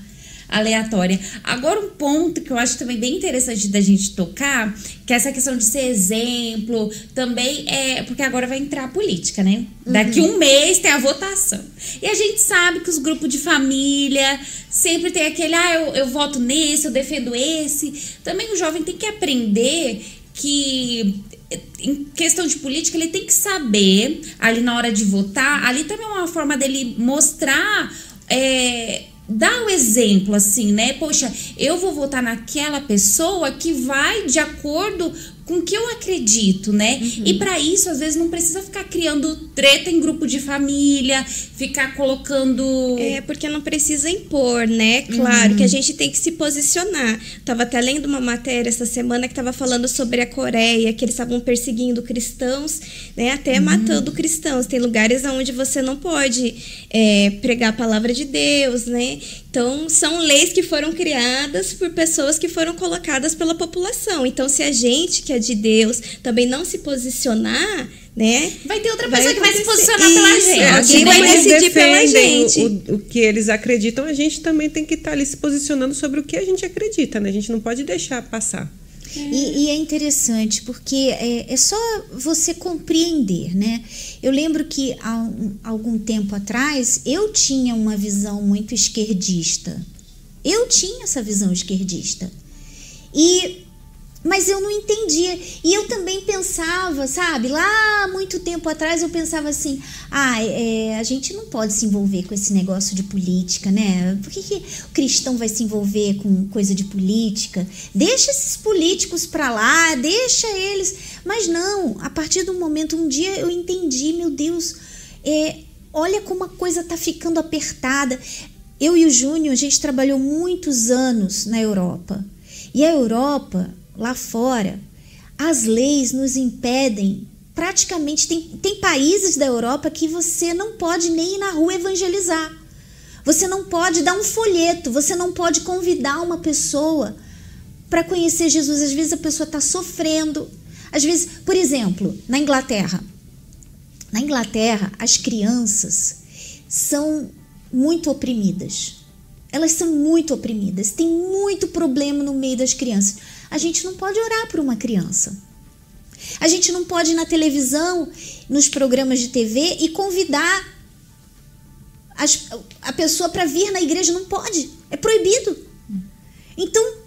aleatória. Agora, um ponto que eu acho também bem interessante da gente tocar, que é essa questão de ser exemplo, também é. Porque agora vai entrar a política, né? Uhum. Daqui um mês tem a votação. E a gente sabe que os grupos de família sempre tem aquele, ah, eu, eu voto nesse, eu defendo esse. Também o jovem tem que aprender que em questão de política, ele tem que saber, ali na hora de votar, ali também é uma forma dele mostrar é, dá o um exemplo assim, né? Poxa, eu vou votar naquela pessoa que vai de acordo com que eu acredito, né? Uhum. E para isso, às vezes, não precisa ficar criando treta em grupo de família, ficar colocando. É, porque não precisa impor, né? Claro uhum. que a gente tem que se posicionar. Tava até lendo uma matéria essa semana que tava falando sobre a Coreia, que eles estavam perseguindo cristãos, né? Até uhum. matando cristãos. Tem lugares onde você não pode é, pregar a palavra de Deus, né? Então, são leis que foram criadas por pessoas que foram colocadas pela população. Então, se a gente, que é de Deus, também não se posicionar, né? Vai ter outra pessoa que vai se posicionar Isso, pela gente. Alguém vai decidir pela gente. O, o, que eles acreditam, a gente também tem que estar tá ali se posicionando sobre o que a gente acredita, né? A gente não pode deixar passar. E, e, é interessante porque é, é, só você compreender, né? Eu lembro que há um, algum tempo atrás eu tinha uma visão muito esquerdista. Eu tinha essa visão esquerdista. E mas eu não entendia. E eu também pensava, sabe? Lá muito tempo atrás eu pensava assim: ah, é, a gente não pode se envolver com esse negócio de política, né? Por que, que o cristão vai se envolver com coisa de política? Deixa esses políticos para lá, deixa eles. Mas não, a partir do momento, um dia eu entendi, meu Deus, é, olha como a coisa tá ficando apertada. Eu e o Júnior, a gente trabalhou muitos anos na Europa. E a Europa lá fora, as leis nos impedem. Praticamente tem, tem países da Europa que você não pode nem ir na rua evangelizar. Você não pode dar um folheto, você não pode convidar uma pessoa para conhecer Jesus. Às vezes a pessoa está sofrendo. Às vezes, por exemplo, na Inglaterra. Na Inglaterra, as crianças são muito oprimidas. Elas são muito oprimidas. Tem muito problema no meio das crianças. A gente não pode orar por uma criança. A gente não pode ir na televisão, nos programas de TV e convidar as, a pessoa para vir na igreja. Não pode. É proibido. Então,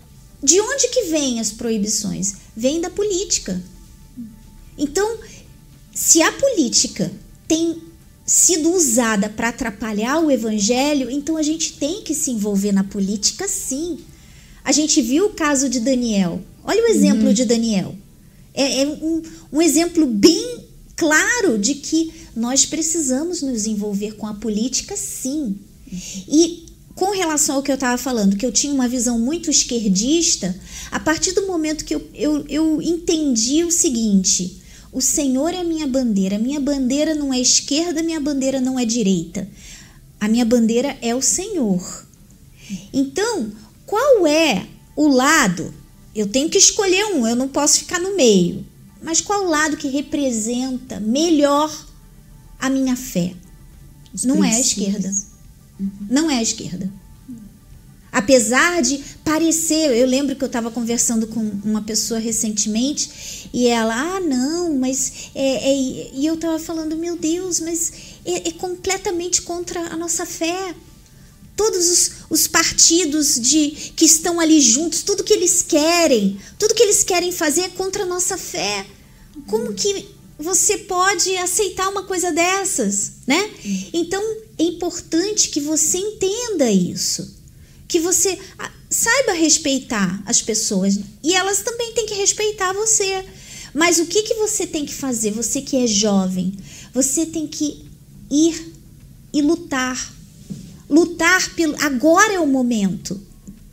de onde que vêm as proibições? Vem da política. Então, se a política tem sido usada para atrapalhar o evangelho, então a gente tem que se envolver na política sim. A gente viu o caso de Daniel. Olha o exemplo uhum. de Daniel. É, é um, um exemplo bem claro de que nós precisamos nos envolver com a política, sim. E com relação ao que eu estava falando, que eu tinha uma visão muito esquerdista, a partir do momento que eu, eu, eu entendi o seguinte: o Senhor é a minha bandeira, minha bandeira não é esquerda, minha bandeira não é direita. A minha bandeira é o Senhor. Então, qual é o lado? Eu tenho que escolher um, eu não posso ficar no meio. Mas qual o lado que representa melhor a minha fé? Os não princípios. é a esquerda. Uhum. Não é a esquerda. Apesar de parecer, eu lembro que eu estava conversando com uma pessoa recentemente e ela, ah, não, mas. É, é, e eu estava falando, meu Deus, mas é, é completamente contra a nossa fé todos os, os, partidos de que estão ali juntos, tudo que eles querem, tudo que eles querem fazer é contra a nossa fé. Como que você pode aceitar uma coisa dessas, né? Então é importante que você entenda isso, que você saiba respeitar as pessoas e elas também têm que respeitar você. Mas o que que você tem que fazer? Você que é jovem, você tem que ir e lutar lutar pelo. Agora é o momento.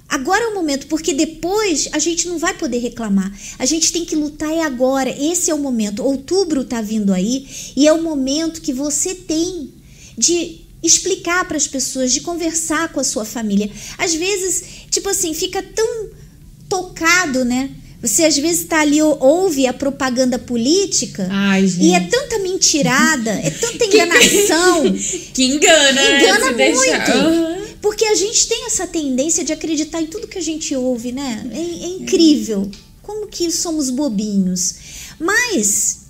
Agora é o momento, porque depois a gente não vai poder reclamar. A gente tem que lutar é agora. Esse é o momento. Outubro está vindo aí e é o momento que você tem de explicar para as pessoas, de conversar com a sua família. Às vezes, tipo assim, fica tão tocado, né? Você às vezes está ali, ouve a propaganda política Ai, e é tanta mentirada, é tanta enganação. que engana, Engana né? muito. Porque a gente tem essa tendência de acreditar em tudo que a gente ouve, né? É, é incrível. Como que somos bobinhos. Mas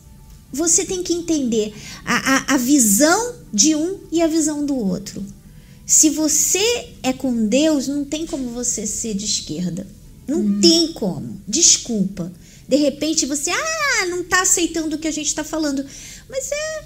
você tem que entender a, a, a visão de um e a visão do outro. Se você é com Deus, não tem como você ser de esquerda. Não uhum. tem como. Desculpa. De repente você, ah, não está aceitando o que a gente está falando. Mas é.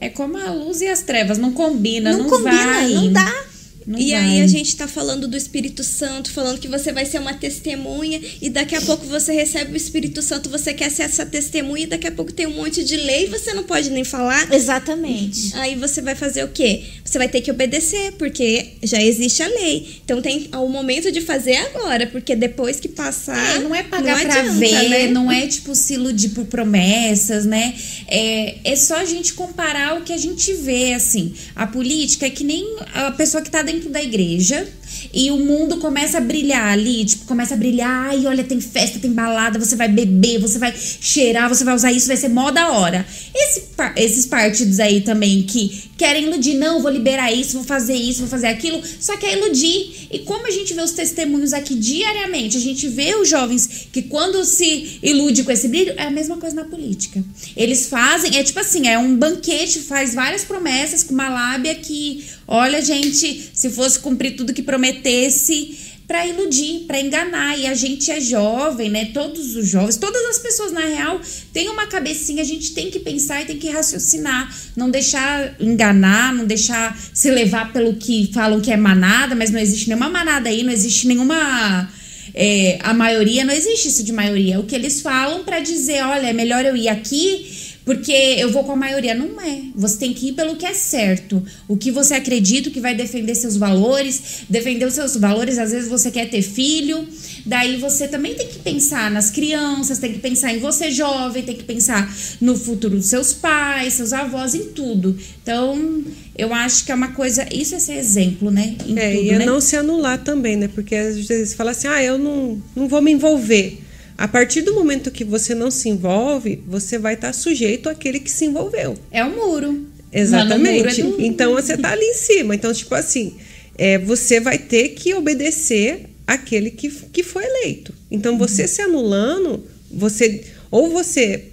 É como a luz e as trevas, não combina, não, não combina, vai. Não dá. Não e vai. aí a gente tá falando do Espírito Santo, falando que você vai ser uma testemunha, e daqui a pouco você recebe o Espírito Santo, você quer ser essa testemunha, e daqui a pouco tem um monte de lei e você não pode nem falar. Exatamente. Aí você vai fazer o quê? Você vai ter que obedecer, porque já existe a lei. Então tem o momento de fazer agora, porque depois que passar. É, não é pagar não pra adianta, ver, né? não é tipo se iludir por promessas, né? É, é só a gente comparar o que a gente vê, assim. A política é que nem a pessoa que tá dentro da igreja e o mundo começa a brilhar ali, tipo, começa a brilhar, ai, olha, tem festa, tem balada, você vai beber, você vai cheirar, você vai usar isso, vai ser mó da hora. Esse, esses partidos aí também que querem iludir, não, vou liberar isso, vou fazer isso, vou fazer aquilo, só quer iludir. E como a gente vê os testemunhos aqui diariamente, a gente vê os jovens que quando se ilude com esse brilho, é a mesma coisa na política. Eles fazem, é tipo assim, é um banquete, faz várias promessas com uma lábia que, olha, gente, se fosse cumprir tudo que prometesse, para iludir, para enganar. E a gente é jovem, né? Todos os jovens, todas as pessoas na real têm uma cabecinha, a gente tem que pensar e tem que raciocinar, não deixar enganar, não deixar se levar pelo que falam que é manada, mas não existe nenhuma manada aí, não existe nenhuma é, a maioria, não existe isso de maioria. É o que eles falam para dizer, olha, é melhor eu ir aqui porque eu vou com a maioria. Não é. Você tem que ir pelo que é certo. O que você acredita, que vai defender seus valores. Defender os seus valores, às vezes você quer ter filho. Daí você também tem que pensar nas crianças, tem que pensar em você jovem, tem que pensar no futuro dos seus pais, seus avós, em tudo. Então, eu acho que é uma coisa. Isso é ser exemplo, né? Em É, tudo, e é né? não se anular também, né? Porque às vezes fala assim, ah, eu não, não vou me envolver. A partir do momento que você não se envolve, você vai estar sujeito àquele que se envolveu. É o muro. Exatamente. No muro é do- Então você tá ali em cima. Então, tipo assim, é, você vai ter que obedecer aquele que, que foi eleito. Então, você se anulando, você. Ou você,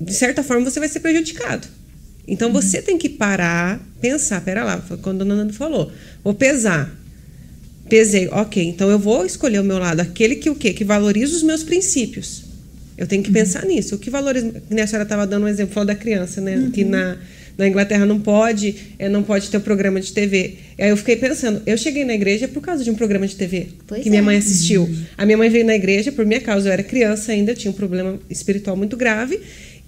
de certa forma, você vai ser prejudicado. Então você tem que parar, pensar, pera lá, foi quando a dona Nanda falou, vou pesar. Pesei, ok, então eu vou escolher o meu lado, aquele que o quê? Que valoriza os meus princípios. Eu tenho que pensar nisso. O que valoriza. Né, a senhora estava dando um exemplo falou da criança, né? Que na, na Inglaterra não pode, é, não pode ter um programa de TV. E aí eu fiquei pensando, eu cheguei na igreja por causa de um programa de TV Pois que minha é. mãe assistiu. A minha mãe veio na igreja por minha causa, eu era criança ainda, tinha um problema espiritual muito grave.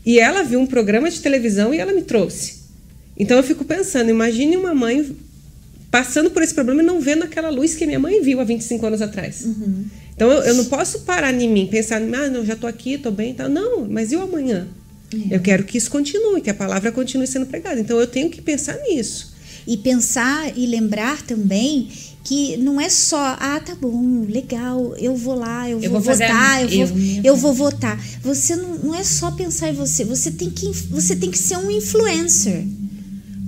E ela viu um programa de televisão e ela me trouxe. Então eu fico pensando, imagine uma mãe passando por esse problema e não vendo aquela luz que minha mãe viu há 25 anos atrás. Então eu, eu não posso parar em mim, pensar, ah, não, já estou aqui, estou bem, tá. não, mas e o amanhã? Eu quero que isso continue, que a palavra continue sendo pregada. Então eu tenho que pensar nisso. E pensar e lembrar também que não é só, ah, tá bom, legal, eu vou lá, eu, Eu vou, vou votar, eu, vou, eu mesmo. eu vou votar. Você não, não é só pensar em você, você tem que, você tem que ser um influencer.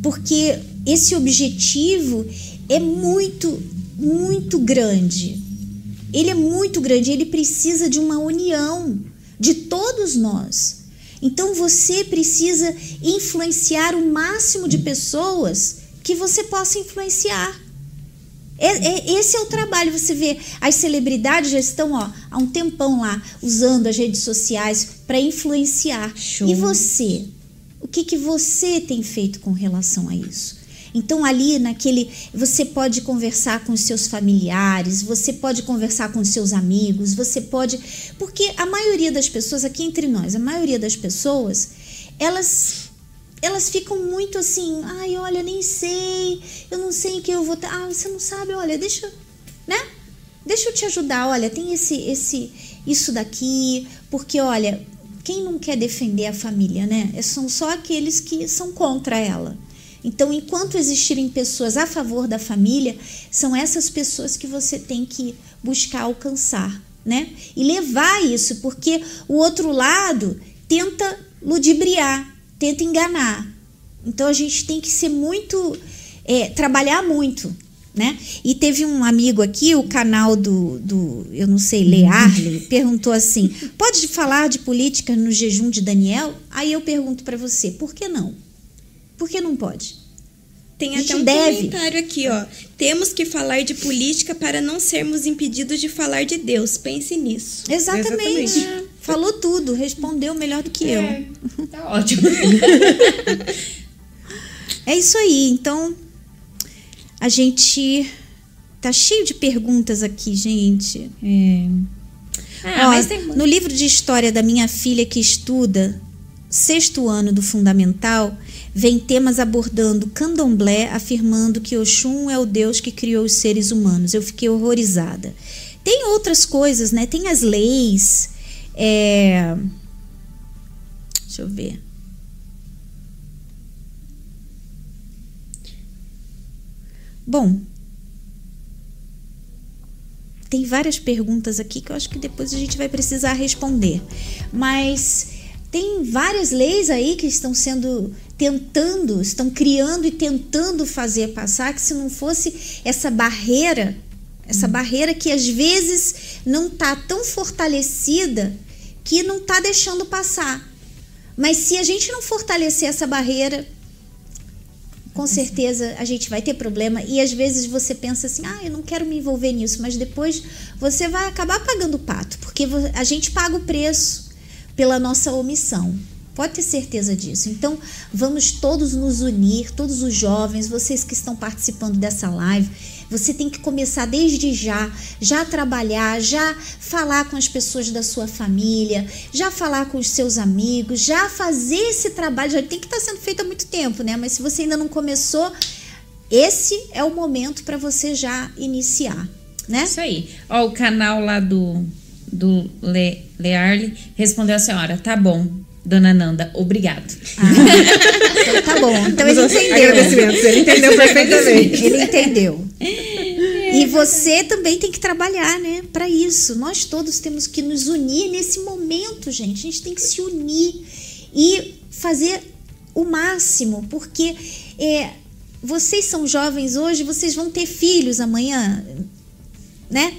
Porque esse objetivo é muito, muito grande. Ele é muito grande, ele precisa de uma união de todos nós. Então você precisa influenciar o máximo de pessoas que você possa influenciar. É- é- esse é o trabalho. Você vê, as celebridades já estão ó, há um tempão lá usando as redes sociais para influenciar. Show. E você? O que, que você tem feito com relação a isso? Então, ali naquele. Você pode conversar com os seus familiares, você pode conversar com os seus amigos, você pode. Porque a maioria das pessoas, aqui entre nós, a maioria das pessoas, elas elas ficam muito assim, ai, olha, nem sei, eu não sei em que eu vou. Ah, você não sabe, olha, deixa, né? Deixa eu te ajudar, olha, tem esse esse isso daqui, porque olha, quem não quer defender a família, né? É- São só aqueles que são contra ela. Então, enquanto existirem pessoas a favor da família, são essas pessoas que você tem que buscar alcançar, né? E levar isso, porque o outro lado tenta ludibriar, tenta enganar. Então, a gente tem que ser muito, é, trabalhar muito, né? E teve um amigo aqui, o canal do, do eu não sei, Learle, perguntou assim: pode falar de política no jejum de Daniel? Aí eu pergunto para você, por que não? Por que não pode? Tem até um deve. comentário aqui, ó. Temos que falar de política para não sermos impedidos de falar de Deus. Pense nisso. Exatamente. Exatamente. Falou tudo, respondeu melhor do que eu. É, tá ótimo. É isso aí. Então, a gente Tá cheio de perguntas aqui, gente. É. Ah, Ó, mas tem no livro de história da minha filha que estuda sexto ano do fundamental, vem temas abordando candomblé, afirmando que Oxum é o Deus que criou os seres humanos. Eu fiquei horrorizada. Tem outras coisas, né? Tem as leis. É... Deixa eu ver. Bom, tem várias perguntas aqui que eu acho que depois a gente vai precisar responder. Mas tem várias leis aí que estão sendo tentando, estão criando e tentando fazer passar que se não fosse essa barreira, essa barreira que às vezes não está tão fortalecida que não está deixando passar. Mas se a gente não fortalecer essa barreira, com certeza a gente vai ter problema. E às vezes você pensa assim, ah, eu não quero me envolver nisso, mas depois você vai acabar pagando o pato, porque a gente paga o preço pela nossa omissão. Pode ter certeza disso. Então, vamos todos nos unir, todos os jovens, vocês que estão participando dessa live. Você tem que começar desde já, já trabalhar, já falar com as pessoas da sua família, já falar com os seus amigos, já fazer esse trabalho. Já tem que estar sendo feito há muito tempo, né? Mas se você ainda não começou, esse é o momento para você já iniciar, né? Isso aí. Ó, o canal lá do, do Le, Learle respondeu a senhora: tá bom, dona Nanda, obrigado. Então tá bom. Então ele entendeu. Agradecimentos, ele entendeu perfeitamente. Ele entendeu. E você também tem que trabalhar, né, para isso. Nós todos temos que nos unir nesse momento, gente. A gente tem que se unir e fazer o máximo, porque é, vocês são jovens hoje, vocês vão ter filhos amanhã, né?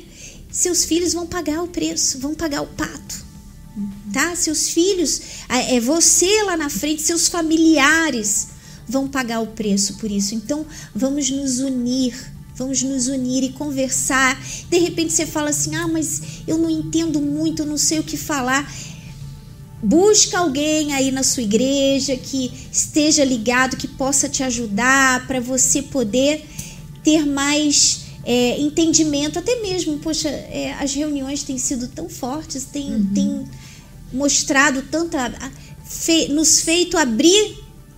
Seus filhos vão pagar o preço, vão pagar o pato tá? Seus filhos, é você lá na frente, seus familiares vão pagar o preço por isso. Então, vamos nos unir, vamos nos unir e conversar. De repente você fala assim: "Ah, mas eu não entendo muito, eu não sei o que falar". Busca alguém aí na sua igreja que esteja ligado, que possa te ajudar para você poder ter mais é, entendimento, até mesmo, poxa, é, as reuniões têm sido tão fortes, têm, têm mostrado tanta. fe- nos feito abrir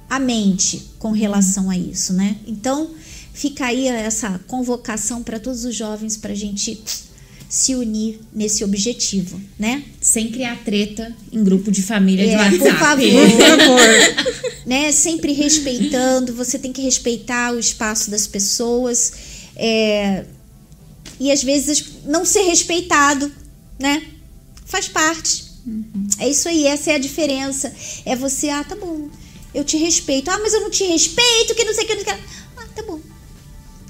a mente com relação a isso, né? Então, fica aí essa convocação para todos os jovens para a gente se unir nesse objetivo, né? Sem criar treta em grupo de família de É, WhatsApp. por favor. Por favor. né? Sempre respeitando, você tem que respeitar o espaço das pessoas. É, e às vezes não ser respeitado, né? Faz parte. É isso aí, essa é a diferença. É você, ah, tá bom, eu te respeito. Ah, mas eu não te respeito, que não sei o que. Não sei que. Ah, tá bom.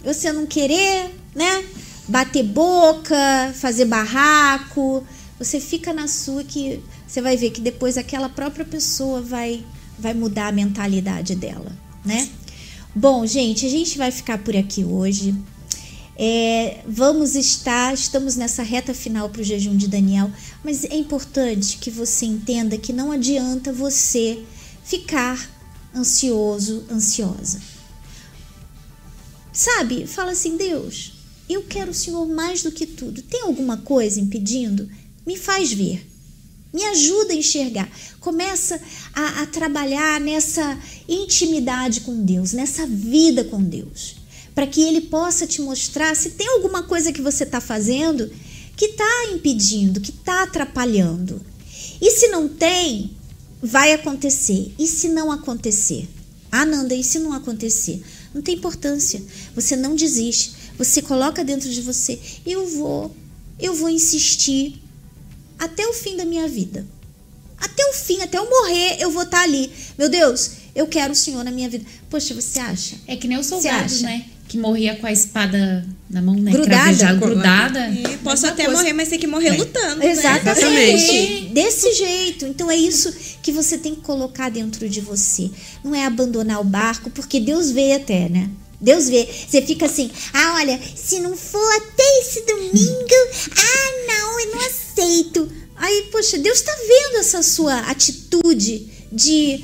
Você não querer, né? Bater boca, fazer barraco. Você fica na sua que você vai ver que depois aquela própria pessoa vai, vai mudar a mentalidade dela, né? Bom, gente, a gente vai ficar por aqui hoje. É, vamos estar, estamos nessa reta final para o jejum de Daniel, mas é importante que você entenda que não adianta você ficar ansioso, ansiosa. Sabe, fala assim, Deus, eu quero o Senhor mais do que tudo. Tem alguma coisa impedindo? Me faz ver. Me ajuda a enxergar. Começa a, a trabalhar nessa intimidade com Deus, nessa vida com Deus. Para que Ele possa te mostrar se tem alguma coisa que você está fazendo que está impedindo, que está atrapalhando. E se não tem, vai acontecer. E se não acontecer? Ah, Nanda, e se não acontecer? Não tem importância. Você não desiste. Você coloca dentro de você: eu vou, eu vou insistir até o fim da minha vida. Até o fim, até eu morrer, eu vou estar ali. Meu Deus, eu quero o Senhor na minha vida. Poxa, você acha? É que nem os soldados, acha? né? Que morria com a espada na mão, né? Grudada. Cravejada, grudada. E posso Mesma até coisa. morrer, mas tem que morrer É. lutando. né? Exatamente. Desse jeito. Então é isso que você tem que colocar dentro de você. Não é abandonar o barco, porque Deus vê até, né? Deus vê. Você fica assim, ah, olha, se não for até esse domingo, ah, não, eu não aceito. Aí, poxa, Deus tá vendo essa sua atitude de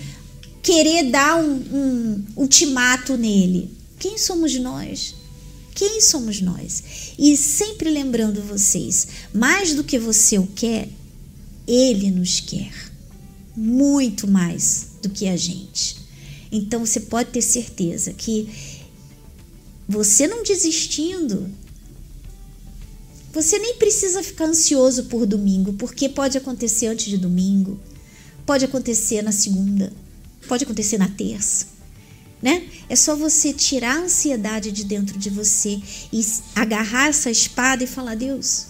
querer dar um, um ultimato nele. Quem somos nós? Quem somos nós? E sempre lembrando vocês, mais do que você o quer, ele nos quer. Muito mais do que a gente. Então você pode ter certeza que você não desistindo, você nem precisa ficar ansioso por domingo, porque pode acontecer antes de domingo, pode acontecer na segunda, pode acontecer na terça, né? É só você tirar a ansiedade de dentro de você e agarrar essa espada e falar: Deus,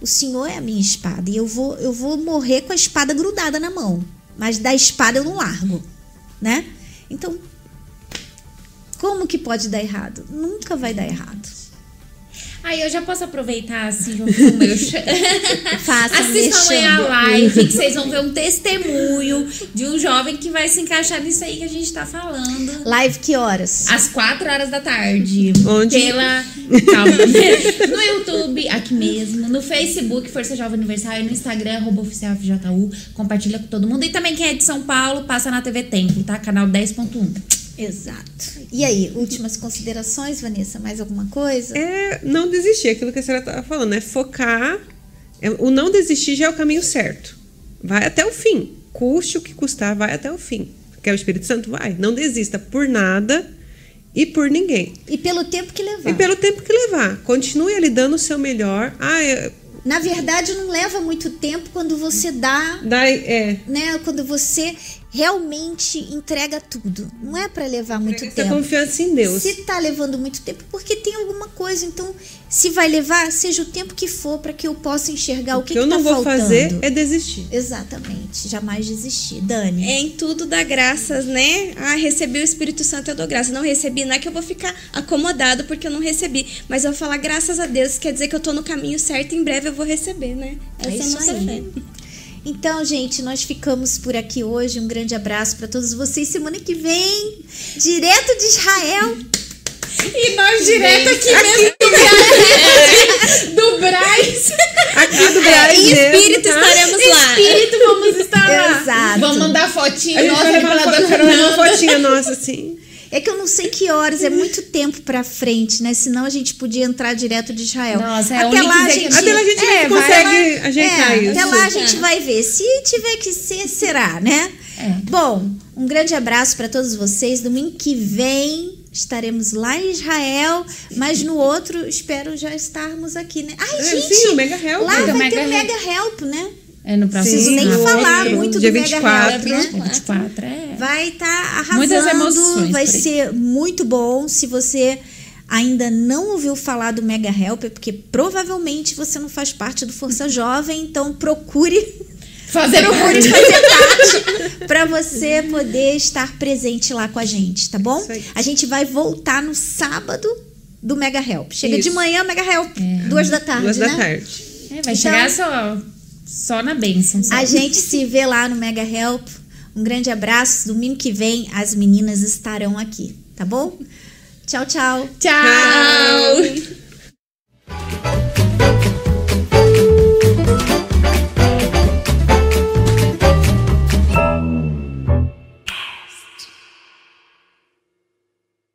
o Senhor é a minha espada e eu vou, eu vou morrer com a espada grudada na mão, mas da espada eu não largo, né? Então, como que pode dar errado? Nunca vai dar errado. Aí eu já posso aproveitar assim junto com o meu. Faça Assistam amanhã a live, que vocês vão ver um testemunho de um jovem que vai se encaixar nisso aí que a gente tá falando. Live que horas? Às 4 horas da tarde. Onde? Pela. Calma. no YouTube, aqui mesmo. No Facebook, Força Jovem Aniversário. No Instagram, arroba oficial FJU. Compartilha com todo mundo. E também quem é de São Paulo, passa na TV Tempo, tá? Canal 10.1. Exato. E aí, últimas considerações, Vanessa? Mais alguma coisa? É não desistir, aquilo que a senhora estava falando, é focar. É, o não desistir já é o caminho certo. Vai até o fim. Custe o que custar, vai até o fim. Quer o Espírito Santo? Vai. Não desista por nada e por ninguém. E pelo tempo que levar. E pelo tempo que levar. Continue ali dando o seu melhor. Ah, é, Na verdade, não leva muito tempo quando você dá, dá, é, né? Quando você realmente entrega tudo. Não é para levar muito essa tempo. confiança em Deus. Se tá levando muito tempo, porque tem alguma coisa. Então, se vai levar, seja o tempo que for, para que eu possa enxergar o, o que, que eu que não tá vou faltando. fazer é desistir. Exatamente. Jamais desistir. Dani. Em tudo dá graças, né? Ah, recebi o Espírito Santo, eu dou graças. Não recebi, não é que eu vou ficar acomodado porque eu não recebi. Mas eu vou falar graças a Deus, quer dizer que eu tô no caminho certo e em breve eu vou receber, né? É Essa é a isso nossa aí. fé. Então, gente, nós ficamos por aqui hoje. Um grande abraço para todos vocês. Semana que vem, direto de Israel. E nós direto aqui mesmo do Braz. Aqui do Em Brasil. espírito estaremos lá. Espírito, vamos estar lá. Exato. Vamos mandar fotinho. A gente Nossa, vai levar uma, fotinha nossa assim. É que eu não sei que horas, é muito tempo pra frente, né? Senão a gente podia entrar direto de Israel. Nossa, é até lá a gente, Até lá a gente é, vai consegue lá- ajeitar é, isso. Até lá a gente Tá. vai ver. Se tiver que ser, será, né? É. Bom, um grande abraço pra todos vocês. Domingo que vem estaremos lá em Israel, mas no outro espero já estarmos aqui, né? Ai, É, gente, sim, o Mega Help. lá Tem vai o ter o Mega Mega Help, né? É no próximo Preciso nem falar outro, muito dia do Mega 24. Help, né? 24 é. Vai estar Muitas arrasando, emoções vai ser muito bom. Se você ainda não ouviu falar do Mega Help, é porque provavelmente você não faz parte do Força Jovem, então procure, Fazer procure parte. fazer parte para você poder estar presente lá com a gente, tá bom? A gente vai voltar no sábado do Mega Help. Chega de Isso. manhã, Mega Help, duas da tarde, Duas né? da tarde. É, vai Então- chegar só, só na bênção. Só. A gente se vê lá no Mega Help. Um grande abraço. Domingo que vem as meninas estarão aqui, tá bom? Tchau, tchau. Tchau.